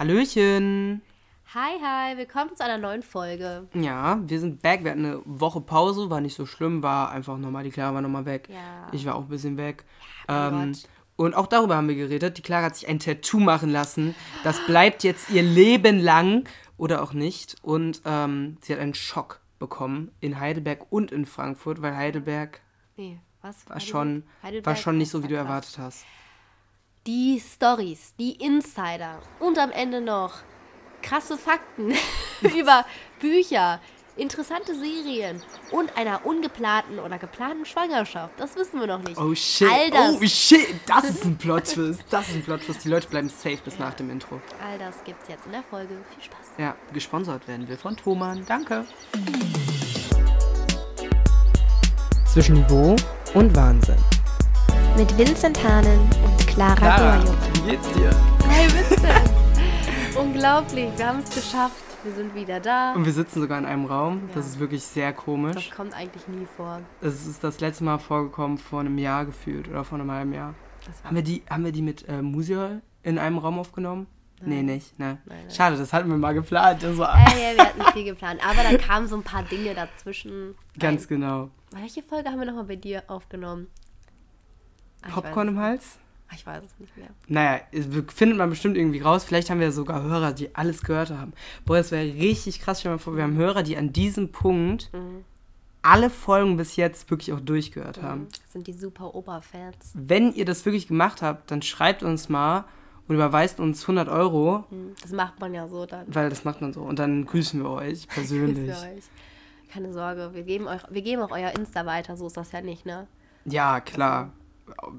Hallöchen. Hi, hi, willkommen zu einer neuen Folge. Ja, wir sind back. Wir hatten eine Woche Pause, war nicht so schlimm, war einfach nochmal, die Clara war nochmal weg. Ja. Ich war auch ein bisschen weg. Ja, ähm, und auch darüber haben wir geredet. Die Clara hat sich ein Tattoo machen lassen. Das bleibt jetzt ihr Leben lang oder auch nicht. Und ähm, sie hat einen Schock bekommen in Heidelberg und in Frankfurt, weil Heidelberg Nee, was? war schon, war Heidelberg schon nicht so, wie du war erwartet hast. Die Stories, die Insider und am Ende noch krasse Fakten über Bücher, interessante Serien und einer ungeplanten oder geplanten Schwangerschaft. Das wissen wir noch nicht. Oh shit. All das, Oh shit. Das ist ein Plot-Twist. Das ist ein Plot-Twist. Die Leute bleiben safe bis nach dem Intro. all das gibt's jetzt in der Folge. Viel Spaß. Ja, gesponsert werden wir von Thomann. Danke. Zwischen Niveau und Wahnsinn. mit Vincent Hahnen und Clara, Gorjo. wie geht's dir? Hey, Vincent! Unglaublich, wir haben es geschafft. Wir sind wieder da. Und wir sitzen sogar in einem Raum. Das Ja. ist wirklich sehr komisch. Das kommt eigentlich nie vor. Es ist das letzte Mal vorgekommen vor einem Jahr gefühlt oder vor einem halben Jahr. Das Haben wir die, haben wir die mit äh, Musial in einem Raum aufgenommen? Nee, nicht. Ne. Nein, nein. Schade, das hatten wir mal geplant. Also, Äh, ja, wir hatten viel geplant. Aber dann kamen so ein paar Dinge dazwischen. ganz Ein- genau. Welche Folge haben wir nochmal bei dir aufgenommen? Ah, Popcorn im Hals? Ah, Ich weiß es nicht mehr. Naja, findet man bestimmt irgendwie raus. Vielleicht haben wir sogar Hörer, die alles gehört haben. Boah, das wäre richtig krass. Stell dir mal vor, wir haben Hörer, die an diesem Punkt Mhm. alle Folgen bis jetzt wirklich auch durchgehört haben. Das sind die super Oberfans. Wenn ihr das wirklich gemacht habt, dann schreibt uns mal und überweist uns 100 Euro, Hm, Das macht man ja so dann. weil das macht man so. Und dann grüßen wir euch persönlich. Grüß euch. Keine Sorge, wir geben, euch, wir geben auch euer Insta weiter. So ist das ja nicht, ne? Ja, klar.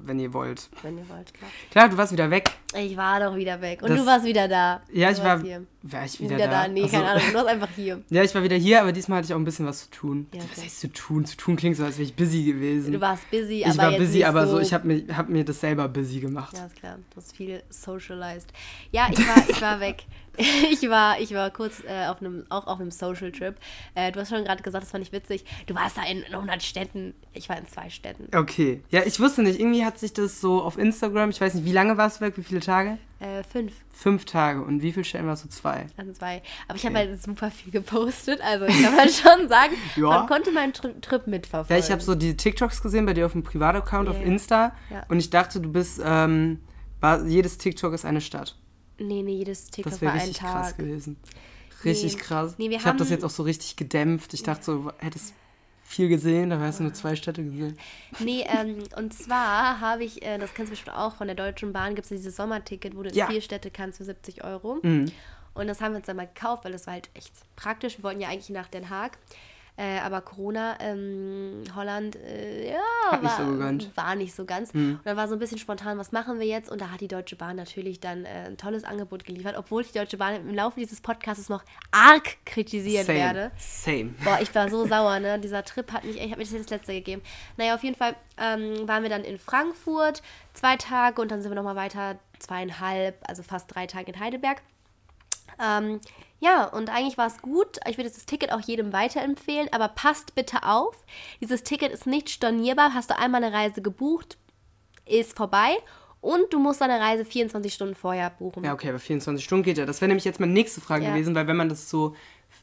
Wenn ihr wollt. Wenn ihr wollt, klar. Klar, du warst wieder weg. Ich war doch wieder weg. Und Das- du warst wieder da. Ja, ich war. Hier. War ich Wieder, wieder, da. Nee, Ach so. keine Ahnung. Du warst einfach hier. Ja, ich war wieder hier, aber diesmal hatte ich auch ein bisschen was zu tun. Ja, Was okay. heißt zu tun? Zu tun klingt so, als wäre ich busy gewesen. Du warst busy, aber ich war busy, aber so so, ich habe mir, hab mir das selber busy gemacht. Ja, ist klar. Du hast viel socialized. Ja, ich war, ich war weg. Ich war, ich war kurz äh, auf einem, auch auf einem Social Trip. Äh, du hast schon gerade gesagt, das fand ich witzig. Du warst da in 100 Städten. Ich war in zwei Städten. Okay. Ja, ich wusste nicht. Irgendwie hat sich das so auf Instagram, ich weiß nicht, wie lange warst du weg? Wie viele Tage? Äh, fünf Fünf Tage. Und wie viele Stellen warst du? Zwei. an zwei. Aber ich habe halt super viel gepostet. Also ich kann halt schon sagen, Ja. man konnte meinen Tri Trip mitverfolgen. Ja, ich habe so die TikToks gesehen bei dir auf dem Privataccount auf Ja. Insta. Ja. Und ich dachte, du bist, ähm, war, jedes TikTok ist eine Stadt. Nee, nee, jedes TikTok Das war wäre ein richtig krass Tag. gewesen. Richtig Nee. krass. Nee, wir ich habe das jetzt auch so richtig gedämpft. Ich dachte so, hättest viel gesehen, da hast du nur zwei Städte gesehen. Nee, ähm, und zwar habe ich, äh, das kennst du bestimmt auch, von der Deutschen Bahn gibt es dieses Sommerticket, wo du in Ja. vier Städte kannst für 70 Euro. Mhm. Und das haben wir uns dann mal gekauft, weil das war halt echt praktisch. Wir wollten ja eigentlich nach Den Haag. Äh, aber Corona, ähm, Holland, äh, ja, Hat nicht war, so war nicht so ganz. Mhm. Und dann war so ein bisschen spontan, was machen wir jetzt? Und da hat die Deutsche Bahn natürlich dann äh, ein tolles Angebot geliefert, obwohl ich die Deutsche Bahn im Laufe dieses Podcasts noch arg kritisieren Same. werde. Same. Boah, ich war so sauer, ne? Dieser Trip hat mich, ich habe mir das letzte gegeben. Naja, auf jeden Fall ähm, waren wir dann in Frankfurt zwei Tage und dann sind wir nochmal weiter zweieinhalb, also fast drei Tage in Heidelberg. Ähm, ja, und eigentlich war es gut. Ich würde das Ticket auch jedem weiterempfehlen, aber passt bitte auf. Dieses Ticket ist nicht stornierbar. Hast du einmal eine Reise gebucht, ist vorbei. Und du musst deine Reise 24 Stunden vorher buchen. Ja, okay, aber 24 Stunden geht ja. Das wäre nämlich jetzt meine nächste Frage Ja. gewesen, weil wenn man das so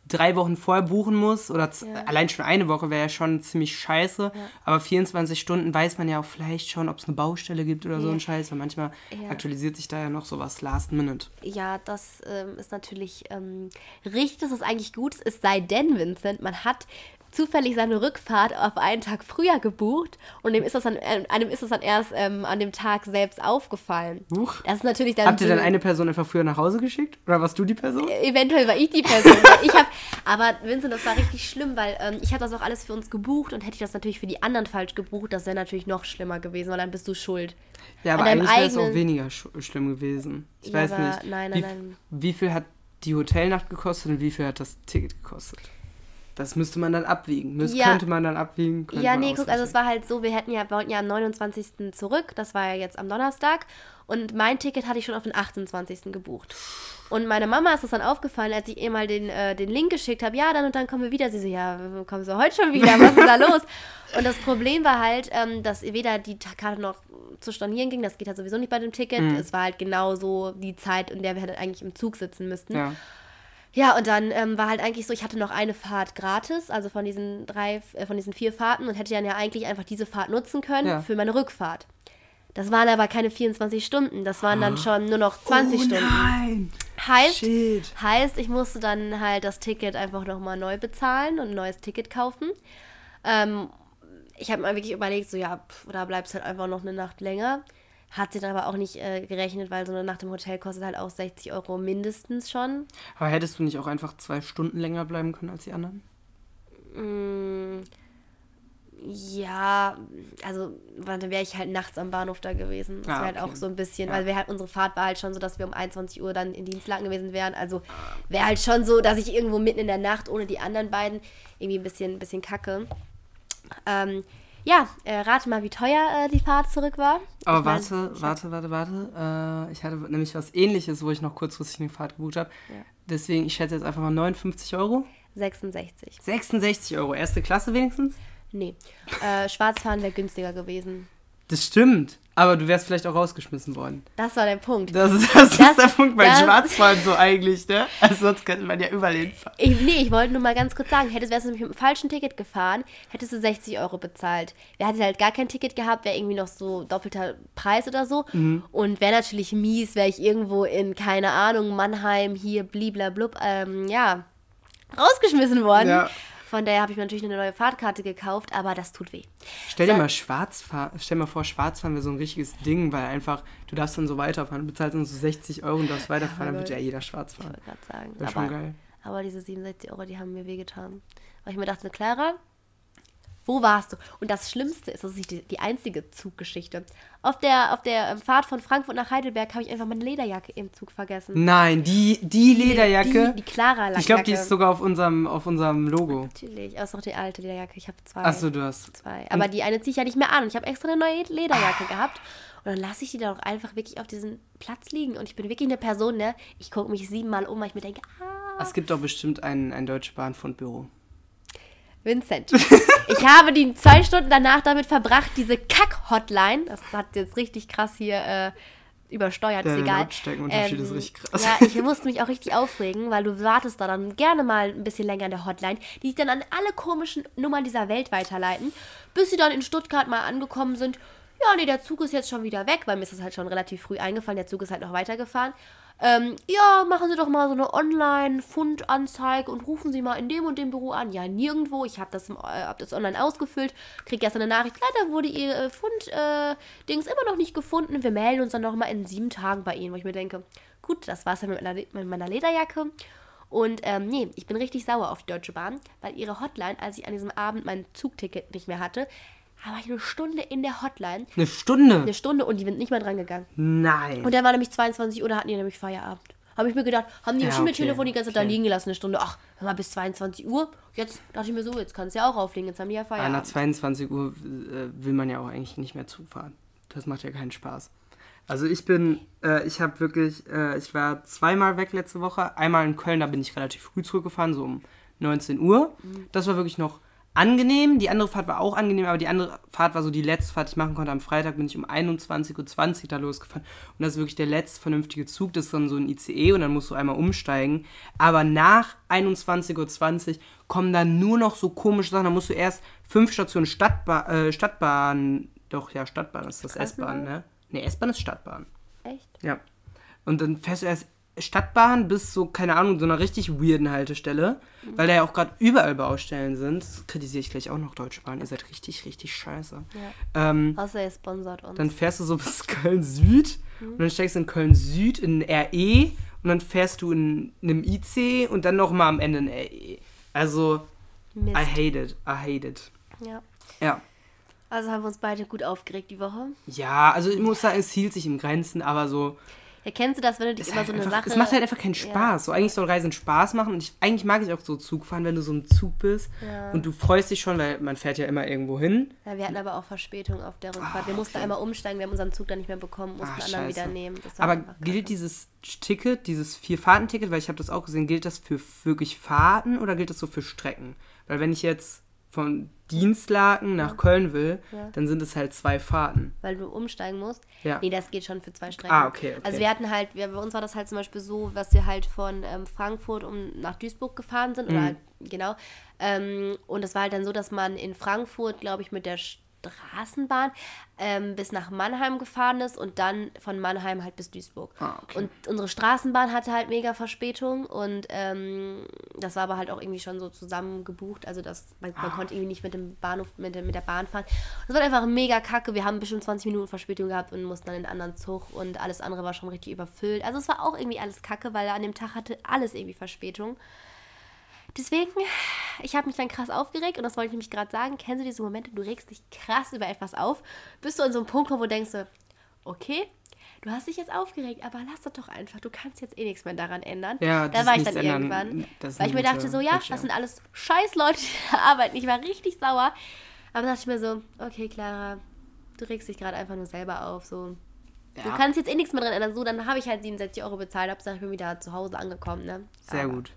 drei Wochen vorher buchen muss oder Ja. allein schon eine Woche wäre ja schon ziemlich scheiße. Aber 24 Stunden weiß man ja auch vielleicht schon, ob es eine Baustelle gibt oder so Ja. ein Scheiß, weil manchmal Ja. aktualisiert sich da ja noch sowas last minute. Ja, das ähm, ist natürlich ähm, richtig, dass es eigentlich gut ist, es sei denn, Vincent, man hat zufällig seine Rückfahrt auf einen Tag früher gebucht und dem ist das dann, äh, einem ist das dann erst ähm, an dem Tag selbst aufgefallen. Huch. Das ist natürlich dann Habt ihr dann eine Person einfach früher nach Hause geschickt? Oder warst du die Person? Eventuell war ich die Person. ich hab, aber Vincent, das war richtig schlimm, weil ähm, ich habe das auch alles für uns gebucht und hätte ich das natürlich für die anderen falsch gebucht, das wäre natürlich noch schlimmer gewesen, weil dann bist du schuld. Ja, aber eigentlich wäre es auch weniger sch schlimm gewesen. Ich Ja, weiß nicht. nein, wie, nein, nein. wie viel hat die Hotelnacht gekostet und wie viel hat das Ticket gekostet? Das müsste man dann abwiegen. Müsste, Ja. Könnte man dann abwiegen. Ja, nee, guck, also es war halt so, wir hätten ja, wir wollten ja am 29. zurück, das war ja jetzt am Donnerstag und mein Ticket hatte ich schon auf den 28. gebucht. Und meiner Mama ist es dann aufgefallen, als ich ihr mal den, äh, den Link geschickt habe, ja, dann und dann kommen wir wieder. Sie so, ja, kommen sie heute schon wieder, was ist da los? Und das Problem war halt, ähm, dass weder die Karte noch zu stornieren ging, das geht halt sowieso nicht bei dem Ticket. Mhm. Es war halt genau so die Zeit, in der wir halt eigentlich im Zug sitzen müssten. Ja. Ja, und dann ähm, war halt eigentlich so, ich hatte noch eine Fahrt gratis, also von diesen drei, äh, von diesen vier Fahrten und hätte dann ja eigentlich einfach diese Fahrt nutzen können Ja. für meine Rückfahrt. Das waren aber keine 24 Stunden, das waren dann schon nur noch 20 oh, Stunden. Nein. Heißt, Shit. heißt, ich musste dann halt das Ticket einfach nochmal neu bezahlen und ein neues Ticket kaufen. Ähm, ich habe mir wirklich überlegt, so ja, pff, da bleibst halt einfach noch eine Nacht länger. Hat sie dann aber auch nicht äh, gerechnet, weil so eine Nacht im Hotel kostet halt auch 60 Euro mindestens schon. Aber hättest du nicht auch einfach zwei Stunden länger bleiben können als die anderen? Mm, ja, also dann wäre ich halt nachts am Bahnhof da gewesen. Das Ah, wäre halt okay. auch so ein bisschen, Ja. weil wir halt unsere Fahrt war halt schon so, dass wir um 21 Uhr dann in Dienstlagen gewesen wären. Also wäre halt schon so, dass ich irgendwo mitten in der Nacht ohne die anderen beiden irgendwie ein bisschen, ein bisschen kacke. Ähm, ja, äh, rate mal, wie teuer äh, die Fahrt zurück war. Aber Ich mein, warte, warte, warte, warte. Äh, ich hatte nämlich was ähnliches, wo ich noch kurzfristig eine Fahrt gebucht habe. Ja. Deswegen, ich schätze jetzt einfach mal 59 Euro. 66. 66 Euro. Erste Klasse wenigstens? Nee. Äh, Schwarzfahren wäre günstiger gewesen. Das stimmt. Aber du wärst vielleicht auch rausgeschmissen worden. Das war der Punkt. Das, ist- das, Das- ist der Punkt bei Schwarzfahren so eigentlich, ne? Also sonst könnte man ja hinfahren. Ich, nee, ich wollte nur mal ganz kurz sagen, hättest wärst du nämlich mit dem falschen Ticket gefahren, hättest du 60 Euro bezahlt. Wer hätte halt gar kein Ticket gehabt, wäre irgendwie noch so doppelter Preis oder so. Mhm. Und wäre natürlich mies, wäre ich irgendwo in, keine Ahnung, Mannheim, hier, bliblablub, ähm, ja, rausgeschmissen worden. Ja. Von daher habe ich mir natürlich eine neue Fahrtkarte gekauft, aber das tut weh. Stell dir So. mal Schwarzfahren, stell dir mal vor, Schwarzfahren wäre so ein richtiges Ding, weil einfach, du darfst dann so weiterfahren, du bezahlst dann so 60 Euro und darfst weiterfahren, dann wird ja jeder schwarz Ich wollte gerade sagen. Wäre schon Aber, geil. aber diese 67 Euro, die haben mir wehgetan. Weil ich mir dachte, Clara, wo warst du? Und das Schlimmste ist, das ist nicht die, die einzige Zuggeschichte. Auf der, auf der ähm, Fahrt von Frankfurt nach Heidelberg habe ich einfach meine Lederjacke im Zug vergessen. Nein, die, die Lederjacke. Die, die Clara ich glaube, die ist sogar auf unserem, auf unserem Logo. Natürlich, aber ist doch die alte Lederjacke. Ich habe zwei. Achso, du hast. zwei. Aber die eine ziehe ich ja nicht mehr an. Und ich habe extra eine neue Lederjacke gehabt. Und dann lasse ich die da auch einfach wirklich auf diesem Platz liegen. Und ich bin wirklich eine Person, ne? Ich gucke mich siebenmal um, weil ich mir denke, ah, Es gibt doch bestimmt ein, ein Deutsche Bahnfundbüro. Vincent. Ich habe die zwei Stunden danach damit verbracht, diese Kack-Hotline, das hat jetzt richtig krass hier äh, übersteuert, ist Der egal. Ähm, Lautstärkenunterschied ist richtig krass. Ja, ich musste mich auch richtig aufregen, weil du wartest da dann gerne mal ein bisschen länger in der Hotline, die dich dann an alle komischen Nummern dieser Welt weiterleiten, bis sie dann in Stuttgart mal angekommen sind. Ja, nee, der Zug ist jetzt schon wieder weg, weil mir ist das halt schon relativ früh eingefallen, der Zug ist halt noch weitergefahren. Ähm, ja, machen Sie doch mal so eine Online-Fundanzeige und rufen Sie mal in dem und dem Büro an. Ja, nirgendwo. Ich habe das, äh, hab das online ausgefüllt, krieg gestern eine Nachricht. Leider wurde Ihr äh, Fund-Dings immer noch nicht gefunden. Wir melden uns dann noch mal in sieben Tagen bei Ihnen. Wo ich mir denke, gut, das war's dann mit meiner, mit meiner Lederjacke. Und ähm, nee, ich bin richtig sauer auf die Deutsche Bahn, weil ihre Hotline, als ich an diesem Abend mein Zugticket nicht mehr hatte, war ich eine Stunde in der Hotline. Eine Stunde? Eine Stunde und die sind nicht mehr dran gegangen. Nein. Und dann war nämlich 22 Uhr, da hatten die nämlich Feierabend. Habe ich mir gedacht, haben die Ja, bestimmt okay, Telefon die ganze Zeit da okay. liegen gelassen, eine Stunde. Ach, hör mal, bis 22 Uhr. Jetzt dachte ich mir so, jetzt kann es ja auch auflegen, jetzt haben die ja Ja, nach Feierabend. 22 Uhr äh, will man ja auch eigentlich nicht mehr zufahren. Das macht ja keinen Spaß. Also ich bin, äh, ich habe wirklich, äh, ich war zweimal weg letzte Woche. Einmal in Köln, da bin ich relativ früh zurückgefahren, so um 19 Uhr. Das war wirklich noch angenehm. Die andere Fahrt war auch angenehm, aber die andere Fahrt war so die letzte Fahrt, die ich machen konnte. Am Freitag bin ich um 21.20 Uhr da losgefahren. Und das ist wirklich der letzte vernünftige Zug. Das ist dann so ein ICE und dann musst du einmal umsteigen. Aber nach 21.20 Uhr kommen dann nur noch so komische Sachen. Da musst du erst fünf Stationen Stadtba äh, Stadtbahn, doch, ja, Stadtbahn ist das S-Bahn, ne? Ne, S-Bahn ist Stadtbahn. Echt? Ja. Und dann fährst du erst Stadtbahn bis so, keine Ahnung, so einer richtig weirden Haltestelle, weil da ja auch gerade überall Baustellen sind. Das kritisiere ich gleich auch noch, Deutsche Bahn. Ihr seid richtig, richtig scheiße. Ähm, Außer ihr sponsert uns. dann fährst du so bis Köln-Süd und dann steigst du in Köln-Süd in RE und dann fährst du in einem IC und dann nochmal am Ende in RE. Also, Mist. I hate it. I hate it. Ja. Ja. Also haben wir uns beide gut aufgeregt die Woche. Ja, also ich muss sagen, es hielt sich im Grenzen, aber so, Ja, Ja, kennst du das, wenn du dich immer halt so eine einfach, Sache. es macht halt einfach keinen Spaß. So eigentlich soll Reisen Spaß machen und ich, eigentlich mag ich auch so Zugfahren, wenn du so im Zug bist Ja. und du freust dich schon, weil man fährt ja immer irgendwo hin. Ja, wir hatten aber auch Verspätung auf der Rückfahrt. wir Ah, mussten okay. einmal umsteigen, wir haben unseren Zug dann nicht mehr bekommen, mussten Ah, einen anderen wieder nehmen. Aber gilt dieses Ticket, dieses Vier-Fahrten-Ticket, weil ich habe das auch gesehen, gilt das für wirklich Fahrten oder gilt das so für Strecken? Weil wenn ich jetzt von Dienstlaken nach Köln will, Ja. dann sind es halt zwei Fahrten. Weil du umsteigen musst. Ja. Nee, das geht schon für zwei Strecken. Ah, okay, okay. Also wir hatten halt, wir, bei uns war das halt zum Beispiel so, dass wir halt von ähm, Frankfurt um nach Duisburg gefahren sind. Mhm. Oder halt, genau. Ähm, und es war halt dann so, dass man in Frankfurt, glaube ich, mit der Straßenbahn ähm, bis nach Mannheim gefahren ist und dann von Mannheim halt bis Duisburg. Ah, okay. Und unsere Straßenbahn hatte halt mega Verspätung und ähm, das war aber halt auch irgendwie schon so zusammen gebucht. Also das, man, Ah. man konnte irgendwie nicht mit dem Bahnhof, mit, der- mit der Bahn fahren. Das war einfach mega kacke. Wir haben bestimmt 20 Minuten Verspätung gehabt und mussten dann in einen anderen Zug und alles andere war schon richtig überfüllt. Also es war auch irgendwie alles kacke, weil an dem Tag hatte alles irgendwie Verspätung. Deswegen, ich habe mich dann krass aufgeregt und das wollte ich nämlich gerade sagen. Kennst du diese Momente, du regst dich krass über etwas auf, bis du an so einem Punkt wo du denkst, so, okay, du hast dich jetzt aufgeregt, aber lass das doch einfach. Du kannst jetzt eh nichts mehr daran ändern. Ja, da war ich dann ändern, irgendwann. Weil ich mir dachte, so, ja, Einstellung. das sind alles scheiß Leute, die da arbeiten. Ich war richtig sauer. Aber dann dachte ich mir so, okay, Clara, du regst dich gerade einfach nur selber auf. So. Du Ja. kannst jetzt eh nichts mehr dran ändern. So, dann habe ich halt 67 Euro bezahlt. Hauptsache, ich bin wieder zu Hause angekommen. Ne? Sehr Aber- gut.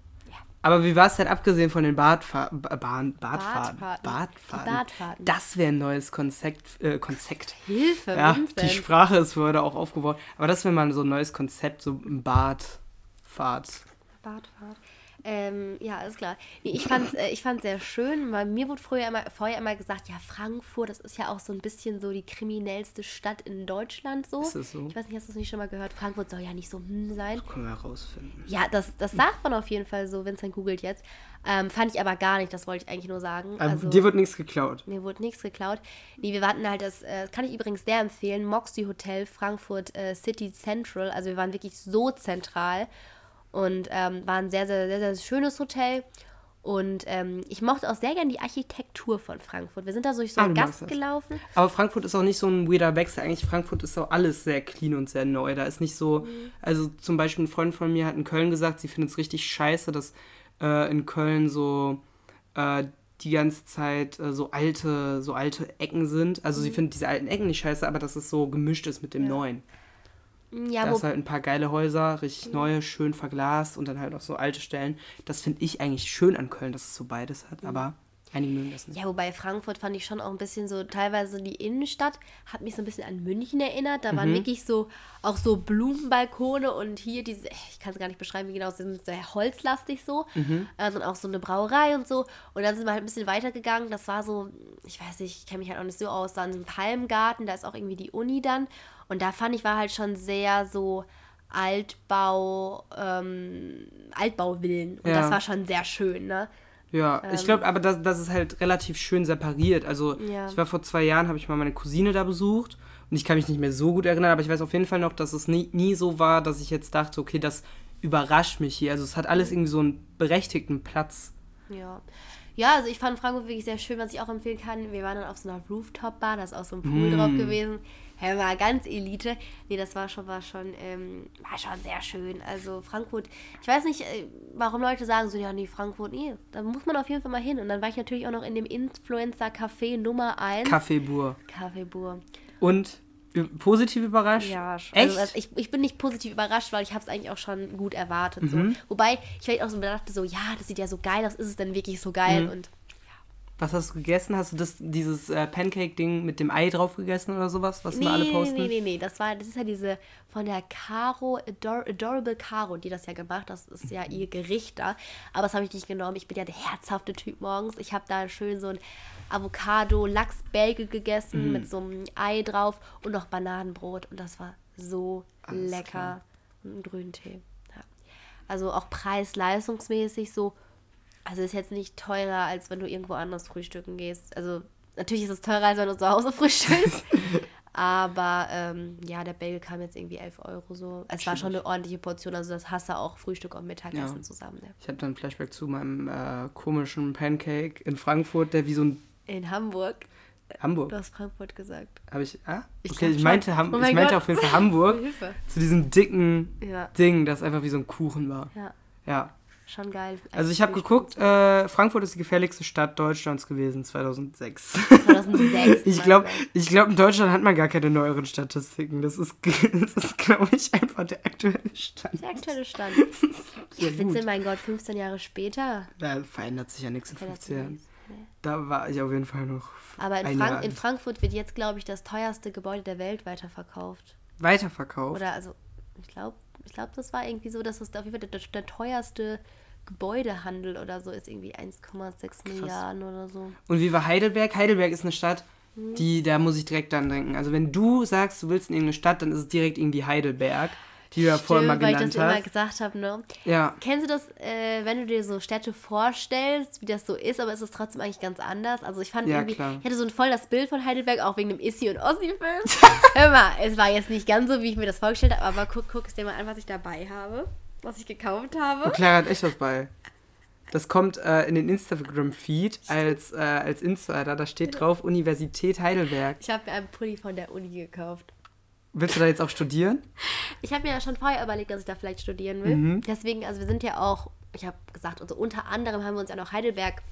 Aber wie war es denn abgesehen von den Badfa ba Bahn Badfahrten? Badfahrten. Badfahrten. Das wäre ein neues Konzept. Äh, Konzept. Hilfe, Ja, Vincent. die Sprache ist heute auch aufgebaut. Aber das wäre mal so ein neues Konzept, so ein Badfahrt. Badfahrt. Ähm, ja, alles klar. Ich fand äh, ich fand's sehr schön, weil mir wurde früher immer, vorher immer gesagt, ja, Frankfurt, das ist ja auch so ein bisschen so die kriminellste Stadt in Deutschland so. Ist das so? Ich weiß nicht, hast du das nicht schon mal gehört? Frankfurt soll ja nicht so hm sein. Können wir herausfinden. Ja, das, das sagt man auf jeden Fall so, Vincent googelt jetzt. Ähm, fand ich aber gar nicht, das wollte ich eigentlich nur sagen. Aber Also, dir wird nichts geklaut. mir wurde nichts geklaut. Nee, wir warten halt, das äh, kann ich übrigens sehr empfehlen, Moxie Hotel Frankfurt äh, City Central. Also wir waren wirklich so zentral und ähm, war ein sehr, sehr, sehr, sehr schönes Hotel. Und ähm, ich mochte auch sehr gern die Architektur von Frankfurt. Wir sind da so durch so Ah, einen magst Gast gelaufen. Aber Frankfurt ist auch nicht so ein weirder Wechsel. Eigentlich Frankfurt ist auch alles sehr clean und sehr neu. Da ist nicht so, Mhm. also zum Beispiel ein Freund von mir hat in Köln gesagt, sie findet es richtig scheiße, dass äh, in Köln so äh, die ganze Zeit äh, so alte, so alte Ecken sind. Also sie findet diese alten Ecken nicht scheiße, aber dass es so gemischt ist mit dem Mhm. Ja. Neuen. Ja, da ist halt ein paar geile Häuser, richtig neue, schön verglast und dann halt auch so alte Stellen. Das finde ich eigentlich schön an Köln, dass es so beides hat, aber einige mögen das nicht. Ja, wobei Frankfurt fand ich schon auch ein bisschen so, teilweise die Innenstadt hat mich so ein bisschen an München erinnert. Da waren Mhm. wirklich so, auch so Blumenbalkone und hier diese, ich kann es gar nicht beschreiben, wie genau, sie sind sehr holzlastig so. Mhm. Äh, und auch so eine Brauerei und so. Und dann sind wir halt ein bisschen weitergegangen. Das war so, ich weiß nicht, ich kenne mich halt auch nicht so aus, da in einem Palmgarten, da ist auch irgendwie die Uni dann. Und da fand ich, war halt schon sehr so Altbau, ähm, Altbauvillen. Und Ja. das war schon sehr schön, ne? Ja, ich glaube, aber das, das ist halt relativ schön separiert. Also Ja. ich war vor zwei Jahren, habe ich mal meine Cousine da besucht und ich kann mich nicht mehr so gut erinnern, aber ich weiß auf jeden Fall noch, dass es nie, nie so war, dass ich jetzt dachte, okay, das überrascht mich hier. Also es hat alles irgendwie so einen berechtigten Platz. Ja. Ja, also ich fand Frankfurt wirklich sehr schön, was ich auch empfehlen kann. Wir waren dann auf so einer Rooftop-Bar, da ist auch so ein Pool drauf gewesen. Ja, war ganz Elite. Nee, das war schon, war schon, ähm, war schon sehr schön. Also Frankfurt, ich weiß nicht, äh, warum Leute sagen so, ja, nee, Frankfurt, nee, da muss man auf jeden Fall mal hin. Und dann war ich natürlich auch noch in dem Influencer-Café Nummer 1. Kaffeebur. Kaffeebur. Und ü- positiv überrascht? Ja, schon. Echt? Also, ich, ich bin nicht positiv überrascht, weil ich habe es eigentlich auch schon gut erwartet. So. Mhm. Wobei ich vielleicht auch so dachte, so, ja, das sieht ja so geil aus, ist es denn wirklich so geil? Mhm. Und Was hast du gegessen? Hast du das, dieses äh, Pancake-Ding mit dem Ei drauf gegessen oder sowas, was Nee, wir alle nee, posten? nee, nee, nee, das war, das ist ja diese von der Caro, Ador Adorable Caro, die das ja gemacht, das ist ja ihr Gericht da, aber das habe ich nicht genommen, ich bin ja der herzhafte Typ morgens, ich habe da schön so ein Avocado, Lachsbagel gegessen Mhm. mit so einem Ei drauf und noch Bananenbrot und das war so Alles lecker klar. und einen grünen Tee. Ja. Also auch preis-leistungsmäßig so, also ist jetzt nicht teurer, als wenn du irgendwo anders frühstücken gehst. Also natürlich ist es teurer, als wenn du zu Hause frühstückst. Aber ähm, ja, der Bagel kam jetzt irgendwie 11 Euro so. Es war schon eine ordentliche Portion, also das hast du auch Frühstück und Mittagessen Ja. zusammen. Ne? Ich habe dann ein Flashback zu meinem äh, komischen Pancake in Frankfurt, der wie so ein In Hamburg. Hamburg. Du hast Frankfurt gesagt. Habe ich. Ah? Ich Okay, ich meinte, Ham Oh ich mein meinte Gott. auf jeden Fall Hamburg. Hilfe. zu diesem dicken Ja, Ding, das einfach wie so ein Kuchen war. ja, Ja. Schon geil. Also ich habe geguckt, äh, Frankfurt ist die gefährlichste Stadt Deutschlands gewesen 2006. 2006. Ich glaube, ich glaub, in Deutschland hat man gar keine neueren Statistiken. Das ist, das ist glaube ich, einfach der aktuelle Stand. Der aktuelle Stand. Ja, gut. mein Gott, 15 Jahre später. Da verändert sich ja nichts in verändert 15 sich Jahren. Nee. Da war ich auf jeden Fall noch Aber in, Frank in. Frankfurt wird jetzt, glaube ich, das teuerste Gebäude der Welt weiterverkauft. weiterverkauft. Oder also, ich glaube, ich glaube, das war irgendwie so, dass es auf jeden Fall der, der teuerste Gebäudehandel oder so ist irgendwie 1,6 Milliarden oder so. Und wie war Heidelberg? Heidelberg ist eine Stadt, Mhm. die, da muss ich direkt dran denken. Also wenn du sagst, du willst in irgendeine Stadt, dann ist es direkt irgendwie Heidelberg, die du ja vorhin mal Stimmt, weil ich genannt das immer hast. gesagt habe, ne? Ja, Kennst du das, äh, wenn du dir so Städte vorstellst, wie das so ist, aber es ist trotzdem eigentlich ganz anders? Also ich fand Ja, irgendwie, klar. ich hatte so ein voll das Bild von Heidelberg, auch wegen dem Issy und Ossi-Film. Hör mal, es war jetzt nicht ganz so, wie ich mir das vorgestellt habe, aber guck, guck es dir mal an, was ich dabei habe, was ich gekauft habe. und Clara hat echt was bei. Das kommt äh, in den Instagram-Feed als, äh, als Insider. Da steht drauf Universität Heidelberg. Ich habe mir einen Pulli von der Uni gekauft. Willst du da jetzt auch studieren? Ich habe mir ja schon vorher überlegt, dass ich da vielleicht studieren will. Mhm. Deswegen, also wir sind ja auch, ich habe gesagt, also unter anderem haben wir uns ja noch Heidelberg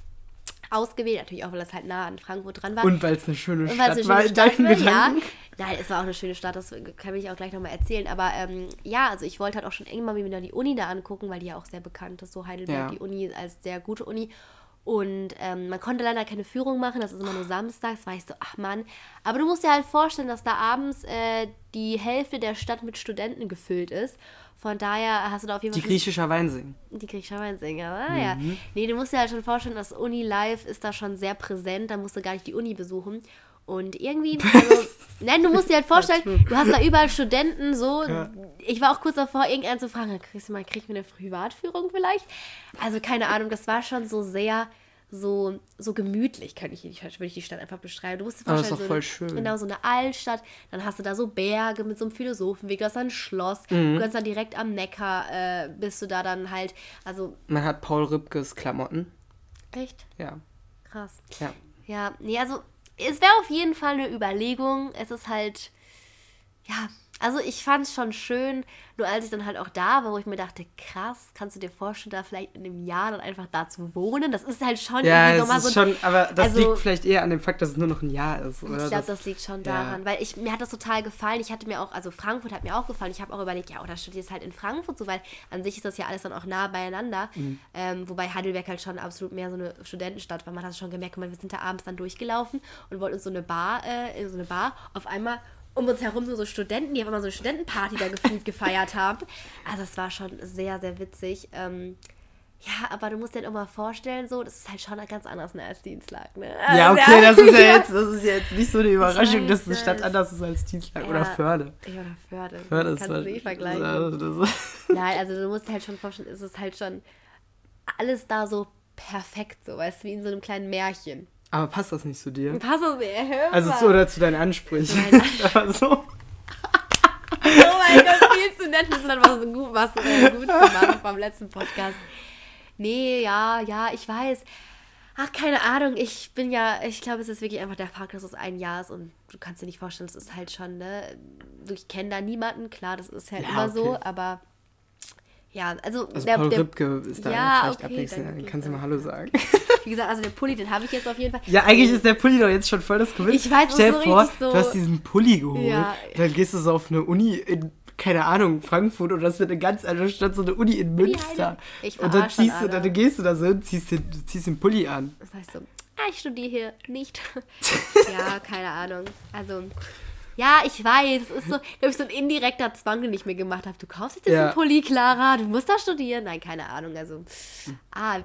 ausgewählt, natürlich auch, weil das halt nah an Frankfurt dran war. Und weil es eine schöne Und weil Stadt es war eine in schöne Stadt deinen war, ja. Nein, es war auch eine schöne Stadt, das kann ich auch gleich nochmal erzählen. Aber ähm, ja, also ich wollte halt auch schon irgendwann mal wieder die Uni da angucken, weil die ja auch sehr bekannt ist, so Heidelberg, Ja. die Uni als sehr gute Uni. Und ähm, man konnte leider keine Führung machen, das ist immer nur samstags, war ich so, ach Mann. Aber du musst dir halt vorstellen, dass da abends äh, die Hälfte der Stadt mit Studenten gefüllt ist. Von daher hast du da auf jeden Die Fall griechischer Weinsing. die griechischer Weinsänger, ah ja. Mhm. Nee, du musst dir halt schon vorstellen, das Uni Live ist da schon sehr präsent, da musst du gar nicht die Uni besuchen. Und irgendwie, also, nein, du musst dir halt vorstellen, du hast da überall Studenten, so. Ich war auch kurz davor, irgendeinen zu fragen, kriegst du mal, krieg ich mir eine Privatführung vielleicht? Also, keine Ahnung, das war schon so sehr, so, so gemütlich, kann ich, würde ich die Stadt einfach beschreiben. Du musst dir ist vorstellen, voll so eine, schön. genau, so eine Altstadt, dann hast du da so Berge mit so einem Philosophenweg, du hast da ein Schloss, Mhm. du kannst dann direkt am Neckar, äh, bist du da dann halt, also, Man hat Paul Rübkes Klamotten. echt Ja. krass. Ja. Ja, nee, also es wäre auf jeden Fall eine Überlegung. Es ist halt, ja, also ich fand es schon schön, nur als ich dann halt auch da war, wo ich mir dachte, krass, kannst du dir vorstellen, da vielleicht in einem Jahr dann einfach da zu wohnen? Das ist halt schon Ja, irgendwie nochmal ist so ein- schon, aber das also- liegt vielleicht eher an dem Fakt, dass es nur noch ein Jahr ist. Oder? Ich glaube, Das- liegt schon ja. daran, weil ich, mir hat das total gefallen. Ich hatte mir auch, also Frankfurt hat mir auch gefallen. Ich habe auch überlegt, ja, oder studierst halt in Frankfurt so, weil an sich ist das ja alles dann auch nah beieinander. Mhm. Ähm, wobei Heidelberg halt schon absolut mehr so eine Studentenstadt war. Man hat es schon gemerkt, wir sind da abends dann durchgelaufen und wollten uns so eine Bar, äh, in so eine Bar, auf einmal um uns herum so, so Studenten, die auf einmal so eine Studentenparty da gefühlt gefeiert haben. Also es war schon sehr, sehr witzig. Ähm, ja, aber du musst dir halt mal vorstellen, so, das ist halt schon ganz anders ne, als Dienstlag, ne? Ja, Also, okay, das ist ja jetzt, das ist ja jetzt nicht so eine Überraschung, dass eine ja, Stadt anders ist als Dienstag oder Ja. Förde. Ja, oder Förde. Förde ist Kannst du eh vergleichen. Also, das, Nein, also du musst dir halt schon vorstellen, es ist halt schon alles da so perfekt, so, weißt du, wie in so einem kleinen Märchen. Aber passt das nicht zu dir? Pass auf, ey, hör Also zu, oder zu deinen Ansprüchen. Nein. aber so. Oh mein Gott, viel zu nett, das ist dann was, so gut, was äh, gut zu machen vom letzten Podcast. Nee, ja, ja, ich weiß. Ach, keine Ahnung, ich bin ja, ich glaube, es ist wirklich einfach der Fakt, dass es ein Jahr ist und du kannst dir nicht vorstellen, es ist halt schon, ne, ich kenne da niemanden, klar, das ist halt Ja, immer so, okay. aber ja, also, Also der, Paul der, ist da Ja, vielleicht okay, abwechselnd. Dann kannst du mal Hallo sagen. wie gesagt, also der Pulli, den habe ich jetzt auf jeden Fall. Ja, eigentlich ist der Pulli doch jetzt schon voll das Gewinn. Ich weiß, Stell dir so vor, so- du hast diesen Pulli geholt. Ja. Dann gehst du so auf eine Uni in, keine Ahnung, Frankfurt oder das wird eine ganz andere Stadt, so eine Uni in Münster. Und dann ziehst du, dann gehst du da so und ziehst den, ziehst den Pulli an. Das heißt so, ah, ich studiere hier nicht. ja, keine Ahnung. Also, ja, ich weiß, es ist so, glaube ich, so ein indirekter Zwang, den ich mir gemacht habe. Du kaufst jetzt Ja. diesen Pulli, Clara, du musst da studieren. Nein, keine Ahnung. Also, ah,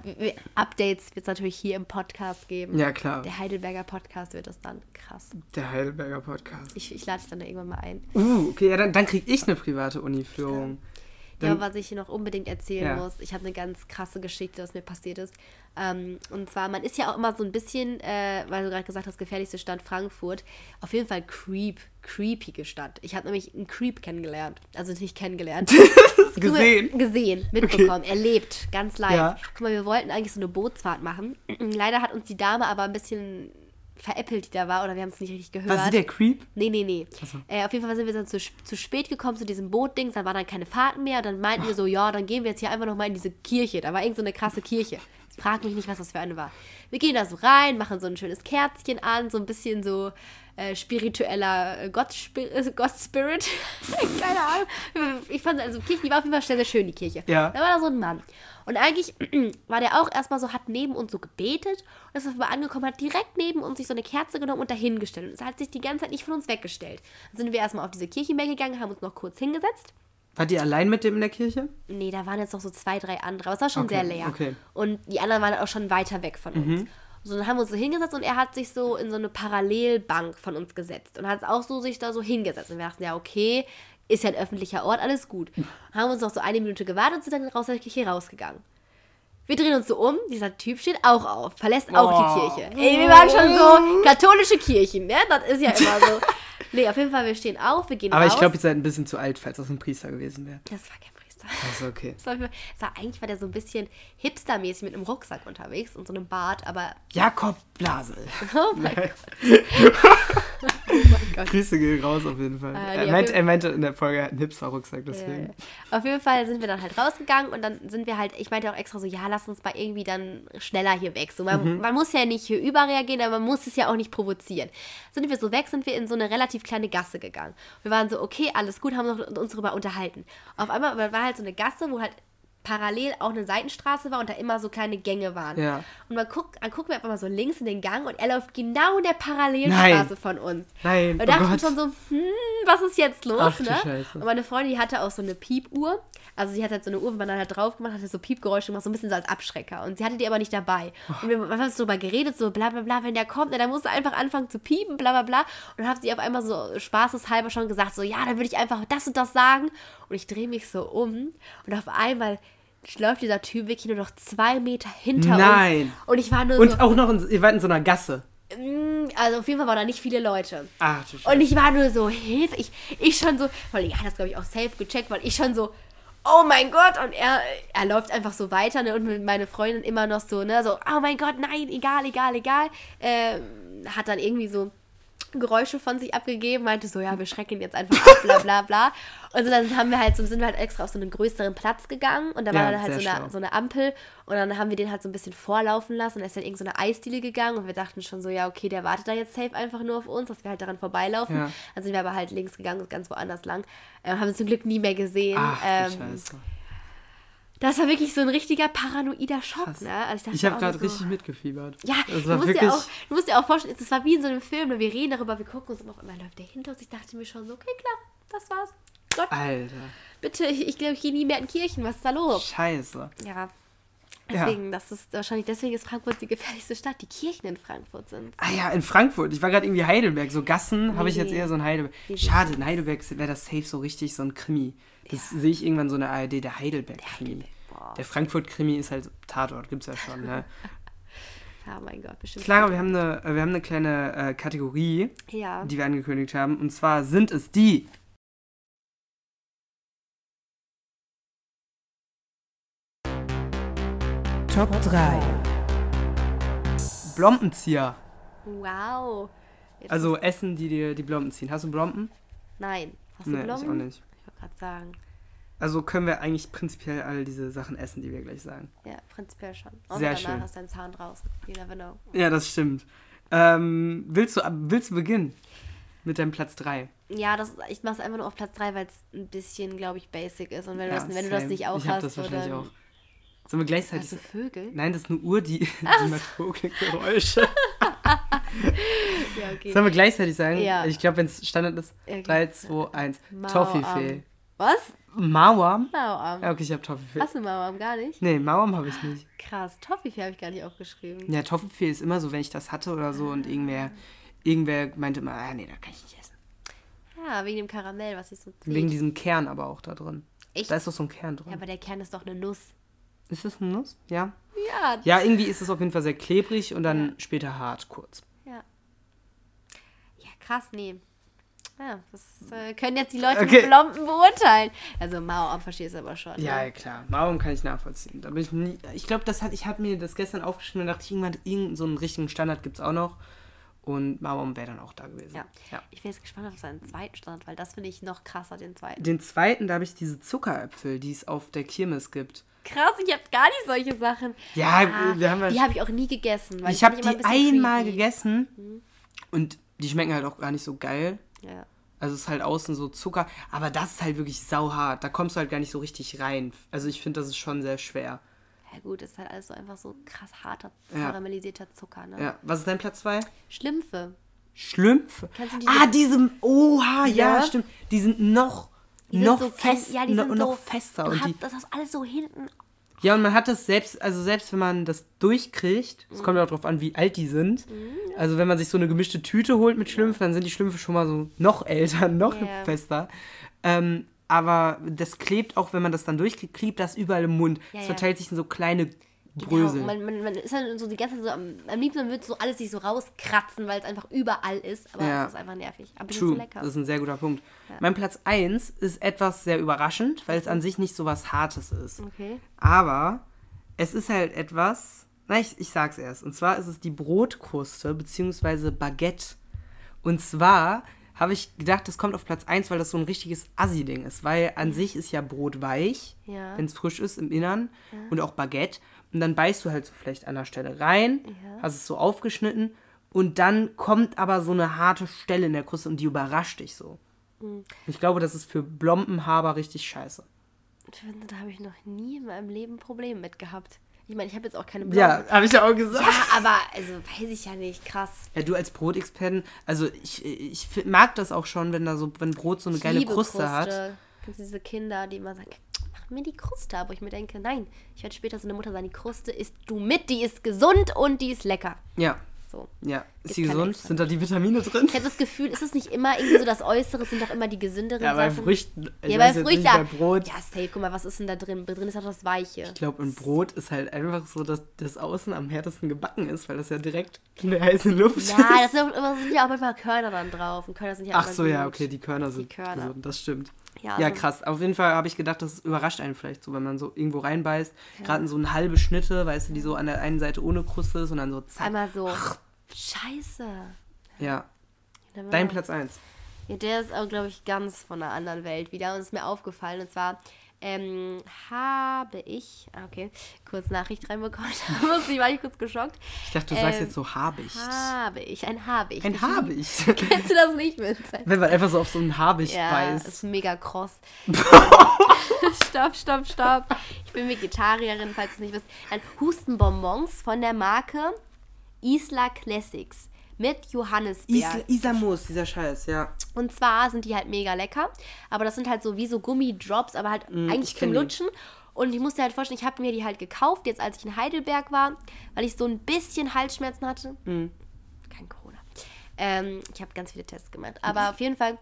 Updates wird es natürlich hier im Podcast geben. Ja, klar. Der Heidelberger Podcast wird das dann. Krass. Der Heidelberger Podcast. Ich, ich lade dich dann da irgendwann mal ein. Uh, okay, ja, dann, dann krieg ich eine private Uni-Führung. Ja, Dann- was ich hier noch unbedingt erzählen Ja. muss, ich habe eine ganz krasse Geschichte, was mir passiert ist. Ähm, und zwar, man ist ja auch immer so ein bisschen, äh, weil du gerade gesagt hast, gefährlichste Stadt Frankfurt, auf jeden Fall creep, creepige Stadt. Ich habe nämlich einen Creep kennengelernt. Also nicht kennengelernt. Gesehen? Gesehen, mitbekommen, erlebt, ganz live. Ja. Guck mal, wir wollten eigentlich so eine Bootsfahrt machen. Leider hat uns die Dame aber ein bisschen veräppelt die da war oder wir haben es nicht richtig gehört. Was ist der Creep? Nee, nee, nee. so. Äh, auf jeden Fall sind wir dann zu, zu spät gekommen zu diesem Bootding, dann waren dann keine Fahrten mehr und dann meinten wir so, ja, dann gehen wir jetzt hier einfach nochmal in diese Kirche. Da war irgend so eine krasse Kirche. Frag mich nicht, was das für eine war. Wir gehen da so rein, machen so ein schönes Kerzchen an, so ein bisschen so äh, spiritueller äh, Gott-Spirit. Äh, keine Ahnung. Ich fand also Kirche, die war auf jeden Fall sehr, sehr schön, die Kirche. Ja. Da war da so ein Mann. Und eigentlich war der auch erstmal so, hat neben uns so gebetet und ist aber angekommen, hat direkt neben uns sich so eine Kerze genommen und dahingestellt. Und es hat sich die ganze Zeit nicht von uns weggestellt. Dann sind wir erstmal auf diese Kirchenbank gegangen, haben uns noch kurz hingesetzt. Wart ihr allein mit dem in der Kirche? Nee, da waren jetzt noch so zwei, drei andere, aber es war schon Okay, sehr leer. okay. Und die anderen waren auch schon weiter weg von uns. So, dann haben wir uns so hingesetzt und er hat sich so in so eine Parallelbank von uns gesetzt und hat auch so sich da so hingesetzt. Und wir dachten, ja, okay, ist ja ein öffentlicher Ort, alles gut. Haben uns noch so eine Minute gewartet und sind dann raus aus der Kirche rausgegangen. Wir drehen uns so um, dieser Typ steht auch auf, verlässt auch Oh. die Kirche. Ey, wir waren schon so katholische Kirchen, ne? Das ist ja immer so. Nee, auf jeden Fall, wir stehen auf, wir gehen Aber raus. ich glaube, ihr seid ein bisschen zu alt, falls das ein Priester gewesen wäre. das war kein Priester. Also okay. Das war, das war, eigentlich war der so ein bisschen hipstermäßig mit einem Rucksack unterwegs und so einem Bart, aber Jakob Blasel. oh mein Gott. Grüße gehen raus auf jeden Fall. Ah, nee, er, meint, er meinte in der Folge, er hat einen Hipster-Rucksack, deswegen. Auf jeden Fall sind wir dann halt rausgegangen und dann sind wir halt, ich meinte auch extra so, ja, lass uns mal irgendwie dann schneller hier weg. So, man, man muss ja nicht hier überreagieren, aber man muss es ja auch nicht provozieren. Sind wir so weg, sind wir in so eine relativ kleine Gasse gegangen. Wir waren so, okay, alles gut, haben uns darüber unterhalten. Auf einmal war halt so eine Gasse, wo halt parallel auch eine Seitenstraße war und da immer so kleine Gänge waren. Ja. Und man guckt, dann gucken wir einfach mal so links in den Gang und er läuft genau in der Parallelstraße Nein. von uns. Nein, Wir oh dachten Gott. schon so, hm, was ist jetzt los, Ach, ne? Und meine Freundin, die hatte auch so eine Piepuhr. Also sie hat halt so eine Uhr, wenn man dann halt drauf gemacht hat, hat so Piepgeräusche gemacht, so ein bisschen so als Abschrecker. Und sie hatte die aber nicht dabei. Und wir haben so darüber geredet, so bla bla bla, wenn der kommt, na, dann musst du einfach anfangen zu piepen, bla bla bla. Und dann hat sie auf einmal so spaßeshalber schon gesagt, so ja, dann würde ich einfach das und das sagen. Und ich drehe mich so um und auf einmal läuft dieser Typ wirklich nur noch zwei Meter hinter Nein. uns. Und ich war nur Und so, auch noch, in, ihr wart in so einer Gasse. mm, also auf jeden Fall waren da nicht viele Leute. Ach, du Scheiße. Und ich war nur so, Hilfe, ich, ich schon so, weil ich hatte das, glaube ich, auch safe gecheckt, weil ich schon so, oh mein Gott, und er, er läuft einfach so weiter, ne, und meine Freundin immer noch so, ne, so, oh mein Gott, nein, egal, egal, egal, ähm, hat dann irgendwie so Geräusche von sich abgegeben, meinte so, ja, wir schrecken ihn jetzt einfach ab, bla bla bla. Und so, dann haben wir halt so, sind wir halt extra auf so einen größeren Platz gegangen und da war Ja, dann halt so eine, so eine Ampel und dann haben wir den halt so ein bisschen vorlaufen lassen und er ist dann irgend so eine Eisdiele gegangen und wir dachten schon so, ja, okay, der wartet da jetzt safe einfach nur auf uns, dass wir halt daran vorbeilaufen. Ja. Dann sind wir aber halt links gegangen und ganz woanders lang. Äh, haben uns zum Glück nie mehr gesehen. Ach, ähm, Scheiße. Das war wirklich so ein richtiger paranoider Schock, Krass. ne? Also dachte Ich habe gerade so, richtig mitgefiebert. ja, das du war musst, wirklich. dir auch, du musst dir auch vorstellen, das war wie in so einem Film, ne? wir reden darüber, wir gucken uns und auf einmal läuft der hinter uns. Ich dachte mir schon so, okay, klar, das war's. Gott, Alter, bitte, ich, ich glaube, ich gehe nie mehr in Kirchen, was ist da los? Scheiße. Ja. Deswegen, das ist wahrscheinlich, deswegen ist Frankfurt die gefährlichste Stadt. Die Kirchen in Frankfurt sind. Ah ja, in Frankfurt. Ich war gerade irgendwie Heidelberg. So Gassen habe ich jetzt Nee. eher so in Heidelberg. Nee, Schade, in Heidelberg wäre das safe so richtig so ein Krimi. Das sehe ich irgendwann so in der ARD, der Heidelberg-Krimi. Heidelberg, boah. Der Frankfurt-Krimi ist halt Tatort, gibt's ja schon. Ne? Ja, mein Gott, bestimmt. Clara, wir haben eine, äh, wir haben eine kleine äh, Kategorie, Ja. die wir angekündigt haben. Und zwar sind es die Top 3. Blompenzieher. Wow. Jetzt Also Essen, die dir die Blompen ziehen. Hast du Blompen? Nein. Hast du Nee, ich Blommen? auch nicht. Ich wollte gerade sagen. Also können wir eigentlich prinzipiell all diese Sachen essen, die wir gleich sagen. Ja, prinzipiell schon. Und Sehr danach schön. hast du deinen Zahn draußen. You never know. Ja, das stimmt. Ähm, willst, du, willst du beginnen mit deinem Platz 3? Ja, das, ich mache es einfach nur auf Platz 3, weil es ein bisschen, glaube ich, basic ist. Und wenn, Ja, du, das, wenn du das nicht auch ich hab hast, das wahrscheinlich dann... auch. Sollen wir gleichzeitig... Hast du Vögel? Nein, das ist eine Uhr, die, die macht Vogelgeräusche. Ja, okay. Sollen wir gleichzeitig sagen? Ja. Ich glaube, wenn es Standard ist. Okay. 3, 2, 1. Mauarm. Toffifee. Was? Mauam? Mauarm. Ja, okay, ich habe Toffifee. Hast du Mauarm gar nicht? Nee, Mauam habe ich nicht. Krass. Toffifee habe ich gar nicht aufgeschrieben. Ja, Toffifee ist immer so, wenn ich das hatte oder so und irgendwer, irgendwer meinte immer, ah nee, da kann ich nicht essen. Ja, wegen dem Karamell, was ich so zieht. Wegen diesem Kern aber auch da drin. Echt? Da ist doch so ein Kern drin. Ja, aber der Kern ist doch eine Nuss. Ist das eine Nuss? Ja. Ja. Ja, irgendwie ist es auf jeden Fall sehr klebrig und dann Ja. später hart kurz. Ja. Ja, krass, nee. Ja, das äh, können jetzt die Leute Okay. mit Blompen beurteilen. Also Mauerarm verstehst du aber schon. Ja, ne? ja klar. Warum kann ich nachvollziehen? Da bin ich nie, ich glaube, das hat, ich habe mir das gestern aufgeschrieben und dachte, irgendwann, irgendeinen so einen richtigen Standard gibt es auch noch. Und Mama wäre dann auch da gewesen. Ja. ja. Ich bin jetzt gespannt auf seinen zweiten Stand, weil das finde ich noch krasser, den zweiten. Den zweiten, da habe ich diese Zuckeräpfel, die es auf der Kirmes gibt. Krass, ich habe gar nicht solche Sachen. Ja, Ah, die habe ich auch nie gegessen. Ich habe die ein einmal creepy. Mhm. gegessen und die schmecken halt auch gar nicht so geil. Ja. Also es ist halt außen so Zucker, aber das ist halt wirklich sauhart. Da kommst du halt gar nicht so richtig rein. Also ich finde, das ist schon sehr schwer. ja, gut, ist halt alles so einfach so krass harter, Ja. karamellisierter Zucker, ne? Ja, was ist dein Platz 2? Schlümpfe. Schlümpfe. Diese- ah, diese. Oha, ja, Ja. stimmt. Die sind noch, noch, so fest, ja, no- noch so, fester. Und hast die, das ist alles so hinten. ja, und man hat das selbst, also selbst wenn man das durchkriegt, es kommt ja auch drauf an, wie alt die sind. Mhm, Also wenn man sich so eine gemischte Tüte holt mit Schlümpfen, dann sind die Schlümpfe schon mal so noch älter, noch Ja. fester. Ähm, aber das klebt auch, wenn man das dann durchkriegt, klebt das überall im Mund. Ja, es ja. verteilt sich in so kleine Genau, Brösel. man, man, man ist dann so die ganze Zeit so am, am liebsten wird so alles sich so rauskratzen, weil es einfach überall ist. Aber Ja. es ist einfach nervig. Aber True, so lecker. das ist ein sehr guter Punkt. Mein Platz 1 ist etwas sehr überraschend, weil es an sich nicht so was Hartes ist. Okay. Aber es ist halt etwas, na, ich, ich sag's erst. Und zwar ist es die Brotkruste bzw. Baguette. Und zwar habe ich gedacht, das kommt auf Platz 1, weil das so ein richtiges Assi-Ding ist. Weil an sich ist ja Brot weich, Ja. wenn es frisch ist im Innern und auch Baguette. Und dann beißt du halt so vielleicht an der Stelle rein, Ja. hast es so aufgeschnitten und dann kommt aber so eine harte Stelle in der Kruste und die überrascht dich so. Mhm. Ich glaube, das ist für Blombenhaber richtig scheiße. Ich finde, da habe ich noch nie in meinem Leben Probleme mit gehabt. Ich meine, ich habe jetzt auch keine Blauen. Ja, habe ich ja auch gesagt. Ja, aber also weiß ich ja nicht, krass. Ja, du als Brotexperten, also ich, ich mag das auch schon, wenn da so, wenn Brot so eine Ich geile liebe Kruste, hat. Kennst du diese Kinder, die immer sagen, mir die Kruste ab, wo ich mir denke, nein, ich werde später so eine Mutter sein, die Kruste isst du mit, die ist gesund und die ist lecker. Ja, So. ja. Ist die gesund? extra. Sind da die Vitamine drin? Ich habe das Gefühl, ist es nicht immer irgendwie so das Äußere, sind doch immer die gesünderen Ja, bei Sachen. Früchten. Ich Ja, weiß bei Früchten. nicht, bei Brot. Ja, safe, guck mal, was ist denn da drin? Drin ist auch das Weiche. Ich glaube, in Brot ist halt einfach so, dass das Außen am härtesten gebacken ist, weil das ja direkt in der heißen Luft Ja, ist. das sind, auch, immer- sind ja auch manchmal Körner dann drauf. Und Körner sind ja Ach so, ja, okay, die Körner sind Körner. gesund, das stimmt. Ja, Ja, also- krass. Auf jeden Fall habe ich gedacht, das überrascht einen vielleicht so, wenn man so irgendwo reinbeißt. Gerade in so eine halbe Schnitte, weißt du, die so an der einen Seite ohne Kruste ist und dann so zack. Einmal so, scheiße. Ja, dein Platz 1. Ja, der ist auch, glaube ich, ganz von einer anderen Welt wieder und ist mir aufgefallen. Und zwar ähm, habe ich, ah, okay, kurz Nachricht reinbekommen. Da ich, war ich kurz geschockt. Ich dachte, du sagst Ähm, jetzt so Habicht. Habe ich, ein Habicht. Ein Ich- Habicht. Kennst du das nicht, Vincent? Wenn man einfach so auf so einen Habicht Ja, beißt. ist mega kross. stopp, stopp, stopp. Ich bin Vegetarierin, falls ihr es nicht wisst. Ein Hustenbonbons von der Marke Isla Classics mit Johannisbeer. Is Isamus, dieser Scheiß, ja. Und zwar sind die halt mega lecker. Aber das sind halt so wie so Gummidrops, aber halt Mm, ich eigentlich zum. Lutschen. Und ich musste halt vorstellen, ich habe mir die halt gekauft, jetzt als ich in Heidelberg war, weil ich so ein bisschen Halsschmerzen hatte. Mm. Kein Corona. Ähm, ich habe ganz viele Tests gemacht. Aber auf jeden Fall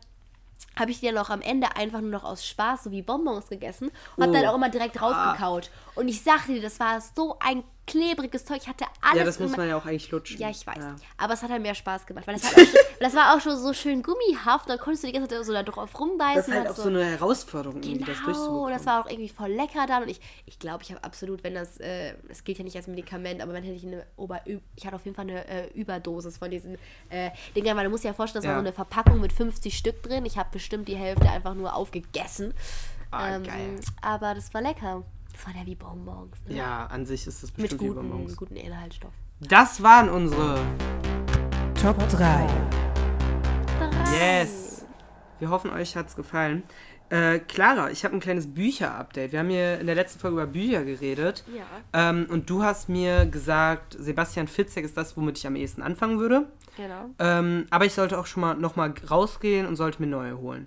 habe ich die dann auch am Ende einfach nur noch aus Spaß so wie Bonbons gegessen und habe Oh. dann auch immer direkt draufgekaut. Und ich sagte dir, das war so ein klebriges Zeug. Ich hatte alles Ja, das muss man ja auch eigentlich lutschen. ja, ich weiß. Ja. Aber es hat halt mehr Spaß gemacht. Weil das, halt schon, das war auch schon so schön gummihaft. Dann konntest du die ganze Zeit so da drauf rumbeißen. Das ist halt auch so eine Herausforderung, irgendwie das Genau, durchzubekommen. das war auch irgendwie voll lecker dann. Und ich glaube, ich, glaube, ich habe absolut, wenn das, äh, es gilt ja nicht als Medikament, aber wenn hätte ich eine Ober, ich hatte auf jeden Fall eine äh, Überdosis von diesen äh, Dingern, weil du musst dir ja vorstellen, das Ja. war so eine Verpackung mit 50 Stück drin. Ich habe bestimmt die Hälfte einfach nur aufgegessen. Ah, geil. Aber das war lecker. Das waren ja wie Bonbons. Ne? Ja, an sich ist das Mit bestimmt wie guten, Bonbons. guten Inhaltsstoff. Das waren unsere Top 3. Yes. Wir hoffen, euch hat's gefallen. Äh, Clara, ich habe ein kleines Bücher-Update. Wir haben hier in der letzten Folge über Bücher geredet. Ja. Ähm, und du hast mir gesagt, Sebastian Fitzek ist das, womit ich am ehesten anfangen würde. Genau. Ähm, aber ich sollte auch schon mal nochmal rausgehen und sollte mir neue holen.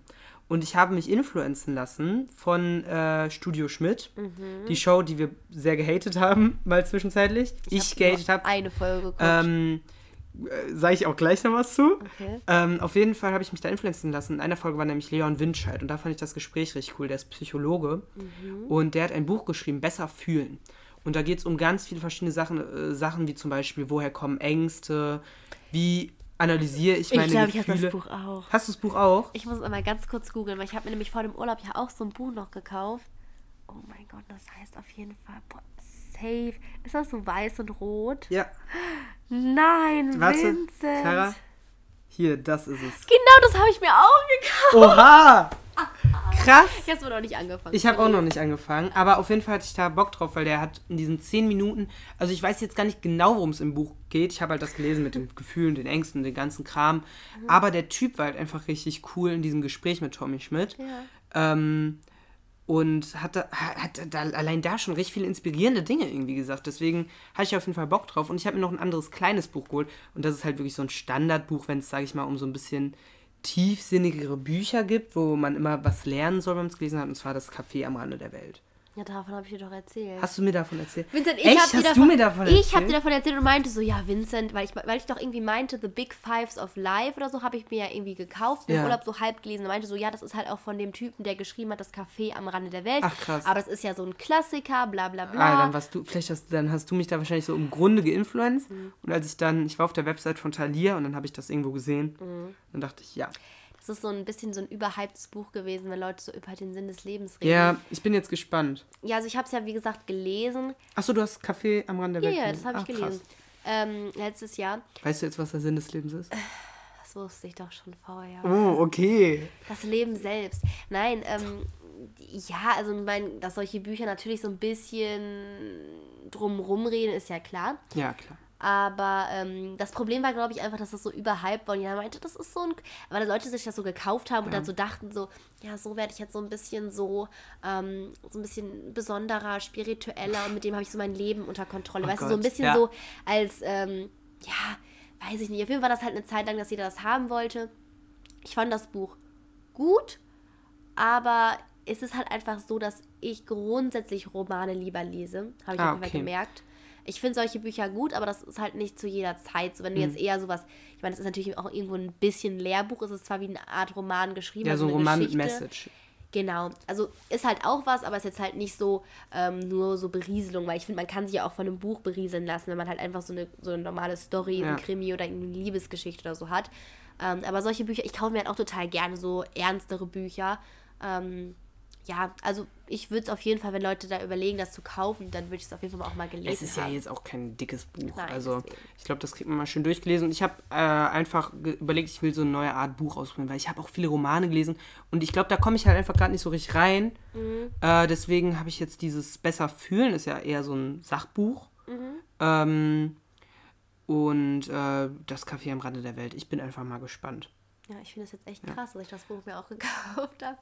Und ich habe mich influenzen lassen von äh, Studio Schmidt. Mhm. Die Show, die wir sehr gehatet haben, mal zwischenzeitlich. Ich, hab gehatet habe. Eine Folge geguckt. Ähm, äh, Sage ich auch gleich noch was zu. Okay. Ähm, auf jeden Fall habe ich mich da influenzen lassen. In einer Folge war nämlich Leon Windscheid und da fand ich das Gespräch richtig cool. Der ist Psychologe Mhm. und der hat ein Buch geschrieben, Besser fühlen. Und da geht es um ganz viele verschiedene Sachen, äh, Sachen wie zum Beispiel, woher kommen Ängste, wie analysiere ich meine ich glaube, ich habe Gefühle. das Buch auch. Hast du das Buch auch? Ich muss einmal ganz kurz googeln, weil ich habe mir nämlich vor dem Urlaub ja auch so ein Buch noch gekauft. Oh mein Gott, das heißt auf jeden Fall boah, safe. Ist das so weiß und rot? Ja. Nein, Warte, Vincent. Clara. Hier, das ist es. Genau, das habe ich mir auch gekauft. Oha! Krass! Jetzt wird noch nicht angefangen. Ich habe auch noch nicht angefangen, aber auf jeden Fall hatte ich da Bock drauf, weil der hat in diesen zehn Minuten, also ich weiß jetzt gar nicht genau, worum es im Buch geht. Ich habe halt das gelesen mit den Gefühlen, den Ängsten, den ganzen Kram. Aber der Typ war halt einfach richtig cool in diesem Gespräch mit Tommy Schmidt. Ja. Ähm, und hat, da, hat da allein da schon richtig viele inspirierende Dinge irgendwie gesagt. Deswegen hatte ich auf jeden Fall Bock drauf. Und ich habe mir noch ein anderes kleines Buch geholt. Und das ist halt wirklich so ein Standardbuch, wenn es, sage ich mal, um so ein bisschen tiefsinnigere Bücher gibt, wo man immer was lernen soll, wenn man es gelesen hat. Und zwar das Café am Rande der Welt. Ja, davon habe ich dir doch erzählt. Hast du mir davon erzählt? Vincent, ich Echt? hab dir davon, du mir davon Ich erzählt? habe dir davon erzählt und meinte so, ja, Vincent, weil ich, weil ich doch irgendwie meinte, The Big Fives of Life oder so, habe ich mir ja irgendwie gekauft, im Ja. Urlaub so halb gelesen und meinte so, ja, das ist halt auch von dem Typen, der geschrieben hat, das Café am Rande der Welt. Ach, krass. Aber das ist ja so ein Klassiker, bla bla bla. Ah, dann warst du, vielleicht hast, dann hast du mich da wahrscheinlich so im Grunde geinfluenced. Mhm. Und als ich dann, ich war auf der Website von Thalia und dann habe ich das irgendwo gesehen. Mhm. Dann dachte ich, ja. Das ist so ein bisschen so ein überhyptes Buch gewesen, wenn Leute so über den Sinn des Lebens reden. Ja, ich bin jetzt gespannt. Ja, also ich habe es ja, wie gesagt, gelesen. Achso, du hast Café am Rand der Ja, Welt ja, gelesen. das habe ich Ach, gelesen. Ähm, letztes Jahr. Weißt du jetzt, was der Sinn des Lebens ist? Das wusste ich doch schon vorher. Oh, okay. Das Leben selbst. Nein, ähm, ja, also ich meine, dass solche Bücher natürlich so ein bisschen drumrum reden, ist ja klar. Ja, klar. Aber ähm, das Problem war, glaube ich, einfach, dass das so überhyped war. Und jeder meinte, das ist so ein. Weil die Leute sich das so gekauft haben und dann so dachten, so, ja, so werde ich jetzt so ein bisschen so, ähm, so ein bisschen besonderer, spiritueller und mit dem habe ich so mein Leben unter Kontrolle. Oh weißt du, so ein Gott, bisschen ja. so als, ähm, ja, weiß ich nicht. Auf jeden Fall war das halt eine Zeit lang, dass jeder das haben wollte. Ich fand das Buch gut, aber es ist halt einfach so, dass ich grundsätzlich Romane lieber lese. Habe ich Ah, auf jeden Fall okay. gemerkt. Ich finde solche Bücher gut, aber das ist halt nicht zu jeder Zeit. So, wenn du Hm. jetzt eher sowas, ich meine, das ist natürlich auch irgendwo ein bisschen Lehrbuch, es ist zwar wie eine Art Roman geschrieben. Ja, also so ein eine Roman mit Geschichte. Message. Genau. Also ist halt auch was, aber ist jetzt halt nicht so ähm, nur so Berieselung, weil ich finde, man kann sich ja auch von einem Buch berieseln lassen, wenn man halt einfach so eine, so eine normale Story, Ja. ein Krimi oder eine Liebesgeschichte oder so hat. Ähm, aber solche Bücher, ich kaufe mir halt auch total gerne so ernstere Bücher. Ähm, ja, also ich würde es auf jeden Fall, wenn Leute da überlegen, das zu kaufen, dann würde ich es auf jeden Fall auch mal gelesen Es ist ja haben. jetzt auch kein dickes Buch. Nein, also deswegen. ich glaube, das kriegt man mal schön durchgelesen. Und ich habe äh, einfach überlegt, ich will so eine neue Art Buch ausprobieren, weil ich habe auch viele Romane gelesen. Und ich glaube, da komme ich halt einfach gerade nicht so richtig rein. Mhm. Äh, deswegen habe ich jetzt dieses Besser fühlen, ist ja eher so ein Sachbuch. Mhm. Ähm, und äh, das Café am Rande der Welt. Ich bin einfach mal gespannt. Ja, ich finde es jetzt echt krass, dass ich das Buch mir auch gekauft habe.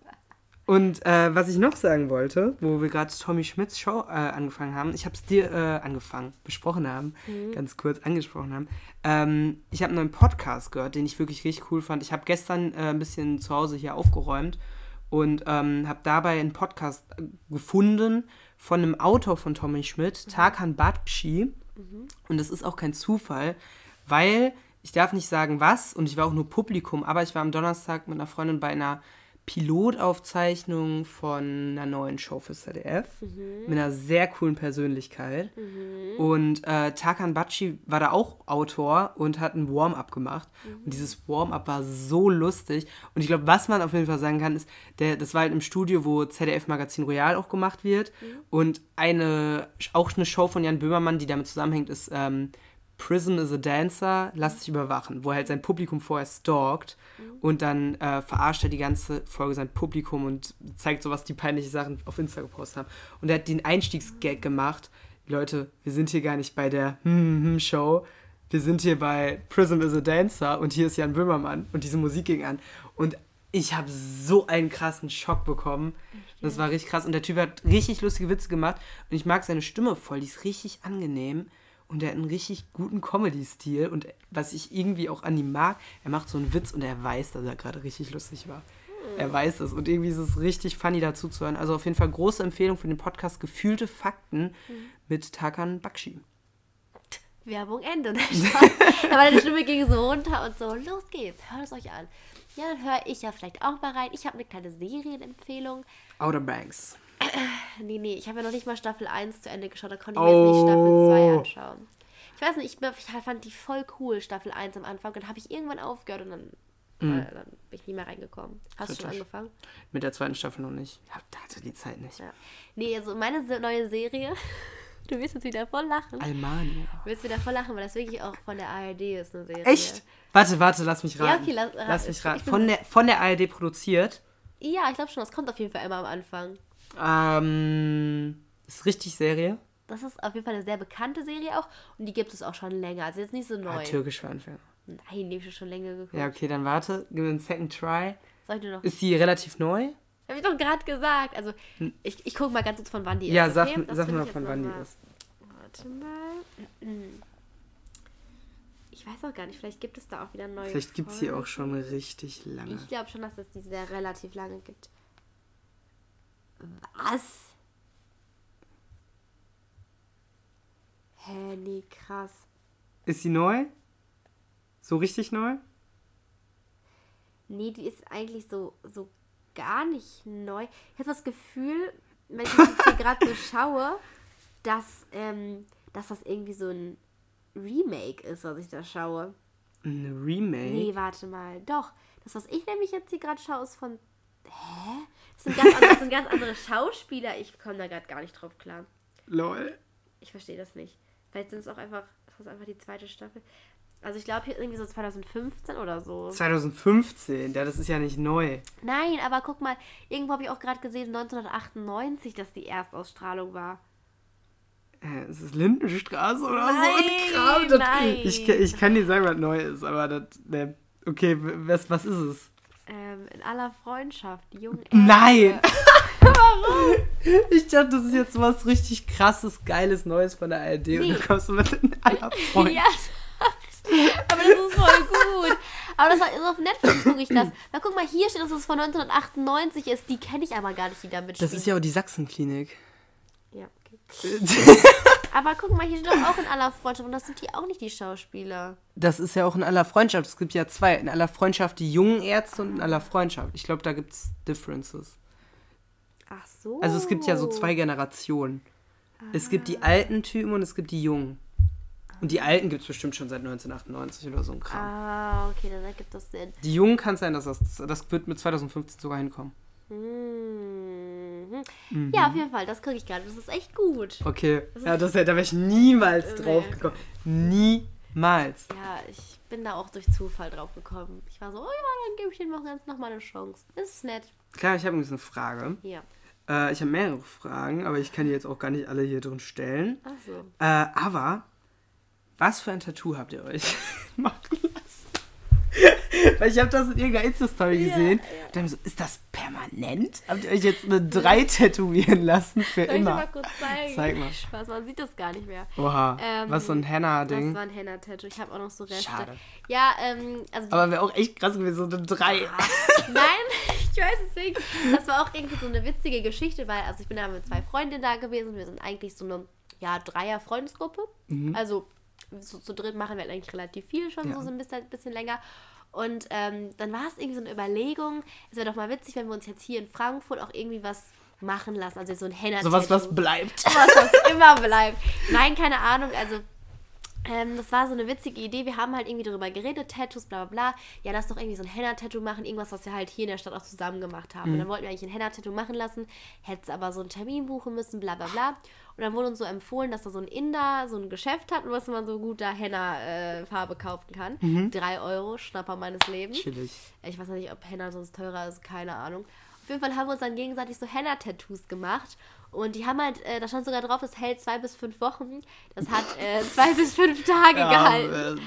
Und äh, was ich noch sagen wollte, wo wir gerade Tommy Schmidts Show äh, angefangen haben, ich habe es dir äh, angefangen, besprochen haben, ganz kurz angesprochen haben. Ähm, ich habe einen neuen Podcast gehört, den ich wirklich richtig cool fand. Ich habe gestern äh, ein bisschen zu Hause hier aufgeräumt und ähm, habe dabei einen Podcast gefunden von einem Autor von Tommy Schmidt, Tarkan Bakshi. Und das ist auch kein Zufall, weil ich darf nicht sagen was und ich war auch nur Publikum, aber ich war am Donnerstag mit einer Freundin bei einer Pilotaufzeichnung von einer neuen Show für ZDF mit einer sehr coolen Persönlichkeit. Und äh, Tarkan Bakshi war da auch Autor und hat ein Warm-up gemacht. Und dieses Warm-up war so lustig. Und ich glaube, was man auf jeden Fall sagen kann, ist, der, das war halt im Studio, wo ZDF Magazin Royal auch gemacht wird. Und eine, auch eine Show von Jan Böhmermann, die damit zusammenhängt, ist ähm, Prison is a Dancer, lass dich überwachen, wo er halt sein Publikum vorher stalkt und dann äh, verarscht er die ganze Folge sein Publikum und zeigt so, was die peinliche Sachen auf Insta gepostet haben. Und er hat den Einstiegsgag gemacht. Leute, wir sind hier gar nicht bei der hm, hm, Show. Wir sind hier bei Prison is a Dancer und hier ist Jan Böhmermann und diese Musik ging an. Und ich habe so einen krassen Schock bekommen. Das war richtig krass. Und der Typ hat richtig lustige Witze gemacht. Und ich mag seine Stimme voll. Die ist richtig angenehm. Und er hat einen richtig guten Comedy-Stil. Und was ich irgendwie auch an ihm mag, er macht so einen Witz und er weiß, dass er gerade richtig lustig war. Er weiß es. Und irgendwie ist es richtig funny dazu zu hören. Also auf jeden Fall große Empfehlung für den Podcast Gefühlte Fakten mit Tarkan Bakshi. Werbung Ende. Aber deine Stimme ging so runter und so, los geht's, hört es euch an. Ja, dann höre ich ja vielleicht auch mal rein. Ich habe eine kleine Serienempfehlung. Outer Banks. Nee, nee, ich habe ja noch nicht mal Staffel 1 zu Ende geschaut, da konnte ich mir jetzt nicht Staffel 2 Oh. anschauen. Ich weiß nicht, ich, ich fand die voll cool, Staffel 1 am Anfang. Dann habe ich irgendwann aufgehört und dann, äh, dann bin ich nie mehr reingekommen. Hast du schon angefangen? Mit der zweiten Staffel noch nicht. Ja, da hatte die Zeit nicht. Ja. Nee, also meine neue Serie Du wirst jetzt wieder voll lachen. Almania. Du wirst wieder voll lachen, weil das wirklich auch von der ARD ist eine Serie. Echt? Warte, warte, lass mich Ja, raten. okay, lass- lass mich ich raten. Von der, von der ARD produziert. Ja, ich glaube schon, das kommt auf jeden Fall immer am Anfang. Ähm, ist richtig Serie. Das ist auf jeden Fall eine sehr bekannte Serie auch und die gibt es auch schon länger. Also jetzt nicht so Ah, neu. türkisch für Anfänger. Nein, die habe ich schon länger geguckt. Ja, okay, dann warte. Gib mir einen second try. Soll ich nur noch. Ist die relativ neu? Habe ich doch gerade gesagt. Also, ich, ich gucke mal ganz kurz von wann die Ja, ist. sag, okay? Sag will mal von wann die ist. Warte mal. Ich weiß auch gar nicht, vielleicht gibt es da auch wieder neue. Vielleicht gibt es die Folgen. auch schon richtig lange. Ich glaube schon, dass es die sehr relativ lange gibt. Was? Hä, nee, krass. Ist sie neu? So richtig neu? Nee, die ist eigentlich so, so gar nicht neu. Ich habe das Gefühl, wenn ich jetzt hier gerade so schaue, dass, ähm, dass das irgendwie so ein Remake ist, was ich da schaue. Ein Remake? Nee, warte mal. Doch. Das, was ich nämlich jetzt hier gerade schaue, ist von. Hä? Das sind ganz, andere, sind ganz andere Schauspieler. Ich komme da gerade gar nicht drauf klar. Lol. Ich verstehe das nicht. Vielleicht sind es auch einfach. Das ist einfach die zweite Staffel. Also ich glaube hier irgendwie so 2015 oder so. 2015, ja, das ist ja nicht neu. Nein, aber guck mal, irgendwo habe ich auch gerade gesehen, 1998, dass die Erstausstrahlung war. Äh, ist es Lindenstraße oder Nein, so? Kram? Das, nein. Ich, ich kann dir sagen, was neu ist, aber das. Ne. Okay, was, was ist es? Ähm, in aller Freundschaft, die jungen Nein! Warum? Ich dachte, das ist jetzt was richtig krasses, geiles, Neues von der ARD und Nee. du kommst mit in aller Freund. Ja, aber das ist voll gut. Aber das ist auf Netflix gucke ich das. Na guck mal, hier steht, dass es von 1998 ist. Die kenne ich aber gar nicht, die da mitspielen. Das ist ja auch die Sachsenklinik. Ja, okay. Aber guck mal, hier steht doch auch in aller Freundschaft und das sind die auch nicht die Schauspieler. Das ist ja auch in aller Freundschaft. Es gibt ja zwei. In aller Freundschaft die jungen Ärzte und in aller Freundschaft. Ich glaube, da gibt es Differences. Ach so. Also es gibt ja so zwei Generationen. Es gibt die alten Typen und es gibt die jungen. Und die alten gibt es bestimmt schon seit 1998 oder so ein Kram. Ah, okay, dann ergibt das Sinn. Die jungen kann sein, dass das, das wird mit 2015 sogar hinkommen. Mhm. Mhm. Ja, auf jeden Fall, das kriege ich gerade. Das ist echt gut. Okay. Ja, das, da wäre ich niemals Nee. drauf gekommen. Niemals. Ja, ich bin da auch durch Zufall drauf gekommen. Ich war so, oh ja, dann gebe ich dem noch ganz noch mal eine Chance. Ist nett. Klar, ich habe übrigens eine Frage. Ja. Äh, ich habe mehrere Fragen, aber ich kann die jetzt auch gar nicht alle hier drin stellen. Ach so. Äh, aber, was für ein Tattoo habt ihr euch lassen? Weil ich habe das in irgendeiner Insta-Story gesehen. Und dann so, ist das permanent? Habt ihr euch jetzt eine 3 tätowieren lassen für Soll ich immer? mal kurz zeigen? Zeig mal. Spaß, man sieht das gar nicht mehr. Oha, Ähm, was so ein Das Henna-Ding. war ein Henna-Tattoo. Ich habe auch noch so Reste. Schade. Ja, ähm, also Aber wäre auch echt krass gewesen, so eine 3. Nein, ich weiß deswegen. Das war auch irgendwie so eine witzige Geschichte, weil also ich bin da mit zwei Freundinnen da gewesen. Wir sind eigentlich so eine ja, Dreier-Freundesgruppe. Also so, zu dritt machen wir eigentlich relativ viel schon, Ja. so, so ein bisschen, bisschen länger. Und ähm, dann war es irgendwie so eine Überlegung, es wäre doch mal witzig, wenn wir uns jetzt hier in Frankfurt auch irgendwie was machen lassen. Also so ein henna So was, was bleibt. was, was immer bleibt. Nein, keine Ahnung. Also, ähm, das war so eine witzige Idee. Wir haben halt irgendwie darüber geredet, Tattoos, bla bla bla. Ja, lass doch irgendwie so ein Henna-Tattoo machen. Irgendwas, was wir halt hier in der Stadt auch zusammen gemacht haben. Und dann wollten wir eigentlich ein Henna-Tattoo machen lassen. Hättest aber so einen Termin buchen müssen, bla bla bla. Und dann wurde uns so empfohlen, dass da so ein Inder so ein Geschäft hat, was man so gut da Henna-Farbe kaufen kann. Drei Euro, Schnapper meines Lebens. Chillig. Ich weiß nicht, ob Henna sonst teurer ist, keine Ahnung. Auf jeden Fall haben wir uns dann gegenseitig so Henna-Tattoos gemacht. Und die haben halt, äh, da stand sogar drauf, das hält zwei bis fünf Wochen. Das hat äh, zwei bis fünf Tage gehalten. äh,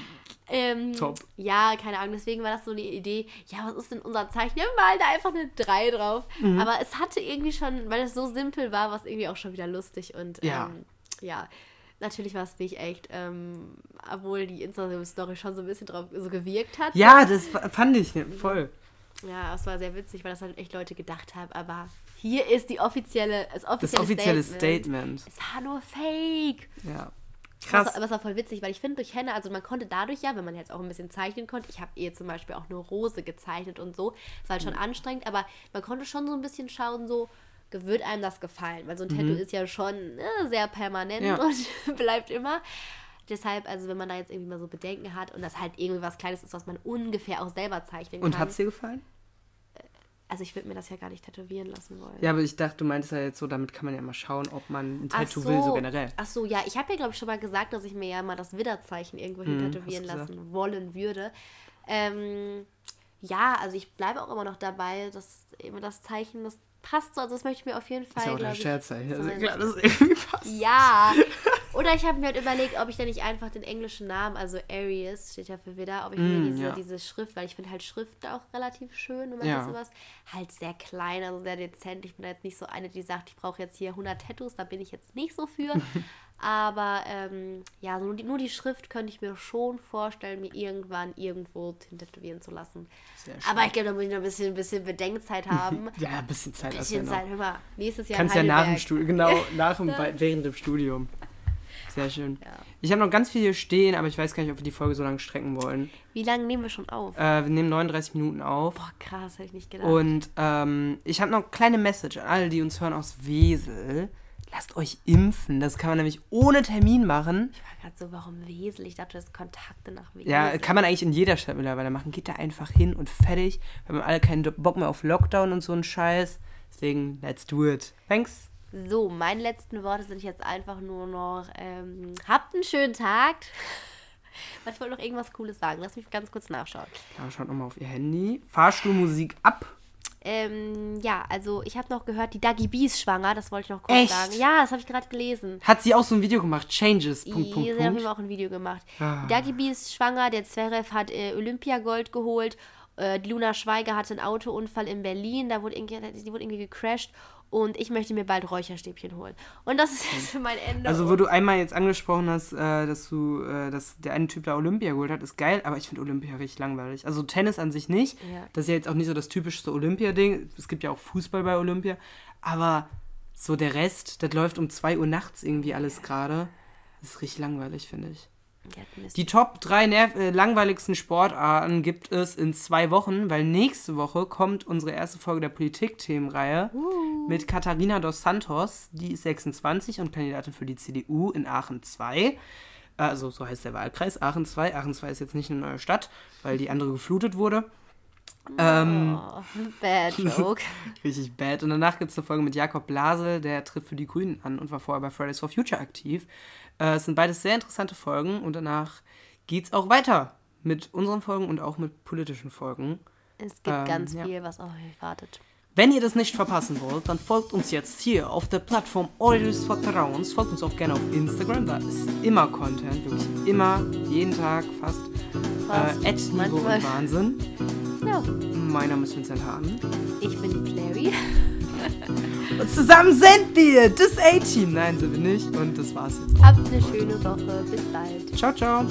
Ähm, top. Ja, keine Ahnung, deswegen war das so eine Idee. Ja, was ist denn unser Zeichen? Wir malen da einfach eine 3 drauf. Mhm. Aber es hatte irgendwie schon, weil es so simpel war, war es irgendwie auch schon wieder lustig. Und Ja. ähm, ja, natürlich war es nicht echt, ähm, obwohl die Instagram-Story schon so ein bisschen drauf so gewirkt hat. ja, das fand ich voll. Ja, es war sehr witzig, weil das halt echt Leute gedacht haben. Aber hier ist die offizielle, das Das offizielle, offizielle Statement. Statement. Es war nur Fake. Ja. Krass. Aber es war voll witzig, weil ich finde, durch Henna, also man konnte dadurch ja, wenn man jetzt auch ein bisschen zeichnen konnte, ich habe ihr zum Beispiel auch eine Rose gezeichnet und so, es war halt schon anstrengend, aber man konnte schon so ein bisschen schauen, so, wird einem das gefallen? Weil so ein Tattoo ist ja schon äh, sehr permanent Ja. und bleibt immer. Deshalb, also wenn man da jetzt irgendwie mal so Bedenken hat und das halt irgendwie was Kleines ist, was man ungefähr auch selber zeichnen Und kann. hat's dir gefallen? Also ich würde mir das ja gar nicht tätowieren lassen wollen. Ja, aber ich dachte, du meinst ja jetzt so, damit kann man ja mal schauen, ob man ein Tattoo will, so generell. Ach so, ja, ich habe ja, glaube ich, schon mal gesagt, dass ich mir ja mal das Widderzeichen irgendwo hin Mhm, tätowieren lassen wollen würde. Ähm, ja, also ich bleibe auch immer noch dabei, dass eben das Zeichen, das passt so. Also das möchte ich mir auf jeden ist Fall, ja auch der. Scherzzeichen. Also klar, das irgendwie passt. Ja. Oder ich habe mir halt überlegt, ob ich dann nicht einfach den englischen Namen, also Aries steht ja für Widder, ob ich mir Mm, diese, ja. diese Schrift, weil ich finde halt Schrift auch relativ schön, man Ja. sowas, halt sehr klein, also sehr dezent. Ich bin da jetzt nicht so eine, die sagt, ich brauche jetzt hier 100 Tattoos, da bin ich jetzt nicht so für. Aber ähm, ja, nur die, nur die Schrift könnte ich mir schon vorstellen, mir irgendwann irgendwo tätowieren zu lassen. Sehr. Aber ich glaube, da muss ich noch ein bisschen, ein bisschen Bedenkzeit haben. Ja, ein bisschen Zeit du bisschen Zeit, hör mal, nächstes Jahr Kannst ja nach dem. Studium, genau, nach dem, während dem Studium. Sehr schön. Ja. Ich habe noch ganz viel hier stehen, aber ich weiß gar nicht, ob wir die Folge so lange strecken wollen. Wie lange nehmen wir schon auf? Äh, wir nehmen 39 Minuten auf. Boah, krass, hätte ich nicht gedacht. Und ähm, ich habe noch eine kleine Message an alle, die uns hören aus Wesel. Lasst euch impfen. Das kann man nämlich ohne Termin machen. Ich war gerade so, warum Wesel? Ich dachte, das ist Kontakte nach Wesel. Ja, kann man eigentlich in jeder Stadt mittlerweile machen. Geht da einfach hin und fertig. Wir haben alle keinen Bock mehr auf Lockdown und so einen Scheiß. Deswegen, let's do it. Thanks. So, meine letzten Worte sind jetzt einfach nur noch, ähm, habt einen schönen Tag. Ich wollte noch irgendwas Cooles sagen. Lass mich ganz kurz nachschauen. Ja, schaut nochmal auf ihr Handy. Fahrstuhlmusik ab. Ähm, ja, also ich habe noch gehört, die Dagi B ist schwanger. Das wollte ich noch kurz Echt? sagen. Ja, das habe ich gerade gelesen. Hat sie auch so ein Video gemacht. Changes. Punkt, Sie Punkt, jeden Punkt. Auch ein Video gemacht. Ah. Die Dagi B ist schwanger, der Zverev hat äh, Olympiagold geholt. Äh, die Luna Schweiger hatte einen Autounfall in Berlin, da wurde irgendwie, die wurde irgendwie gecrashed. Und ich möchte mir bald Räucherstäbchen holen. Und das ist jetzt mein Ende. Also, wo du einmal jetzt angesprochen hast, äh, dass du, äh, dass der eine Typ da Olympia geholt hat, ist geil, aber ich finde Olympia richtig langweilig. Also Tennis an sich nicht. Ja. Das ist ja jetzt auch nicht so das typischste Olympia-Ding. Es gibt ja auch Fußball bei Olympia. Aber so der Rest, das läuft um 2 Uhr nachts irgendwie alles gerade. Das ist richtig langweilig, finde ich. Die Top 3 nerv äh, langweiligsten Sportarten gibt es in zwei Wochen, weil nächste Woche kommt unsere erste Folge der Politik-Themenreihe mit Katharina dos Santos. Die ist 26 und Kandidatin für die CDU in Aachen 2. Also so heißt der Wahlkreis, Aachen 2. Aachen 2 ist jetzt nicht eine neue Stadt, weil die andere geflutet wurde. Ähm, oh, bad joke. Richtig bad. Und danach gibt es eine Folge mit Jakob Blasel, der tritt für die Grünen an und war vorher bei Fridays for Future aktiv. Äh, es sind beides sehr interessante Folgen und danach geht es auch weiter mit unseren Folgen und auch mit politischen Folgen. Es gibt Ähm, ganz ja. viel, was auf euch wartet. Wenn ihr das nicht verpassen wollt, dann folgt uns jetzt hier auf der Plattform eures Vertrauens. Folgt uns auch gerne auf Instagram, da ist immer Content, wirklich immer, jeden Tag fast. Fast. Äh, at Niveau und Wahnsinn. Ja, Mein Name ist Vincent Hahn. ich bin die Clary. Und zusammen sind wir das A-Team. Nein, sind wir nicht. Und das war's jetzt. Habt eine schöne Woche. Bis bald. Ciao, ciao.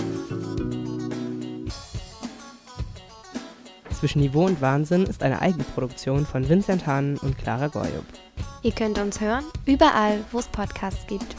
Zwischen Niveau und Wahnsinn ist eine Eigenproduktion von Vincent Hahn und Clara Goyub. Ihr könnt uns hören, überall, wo es Podcasts gibt.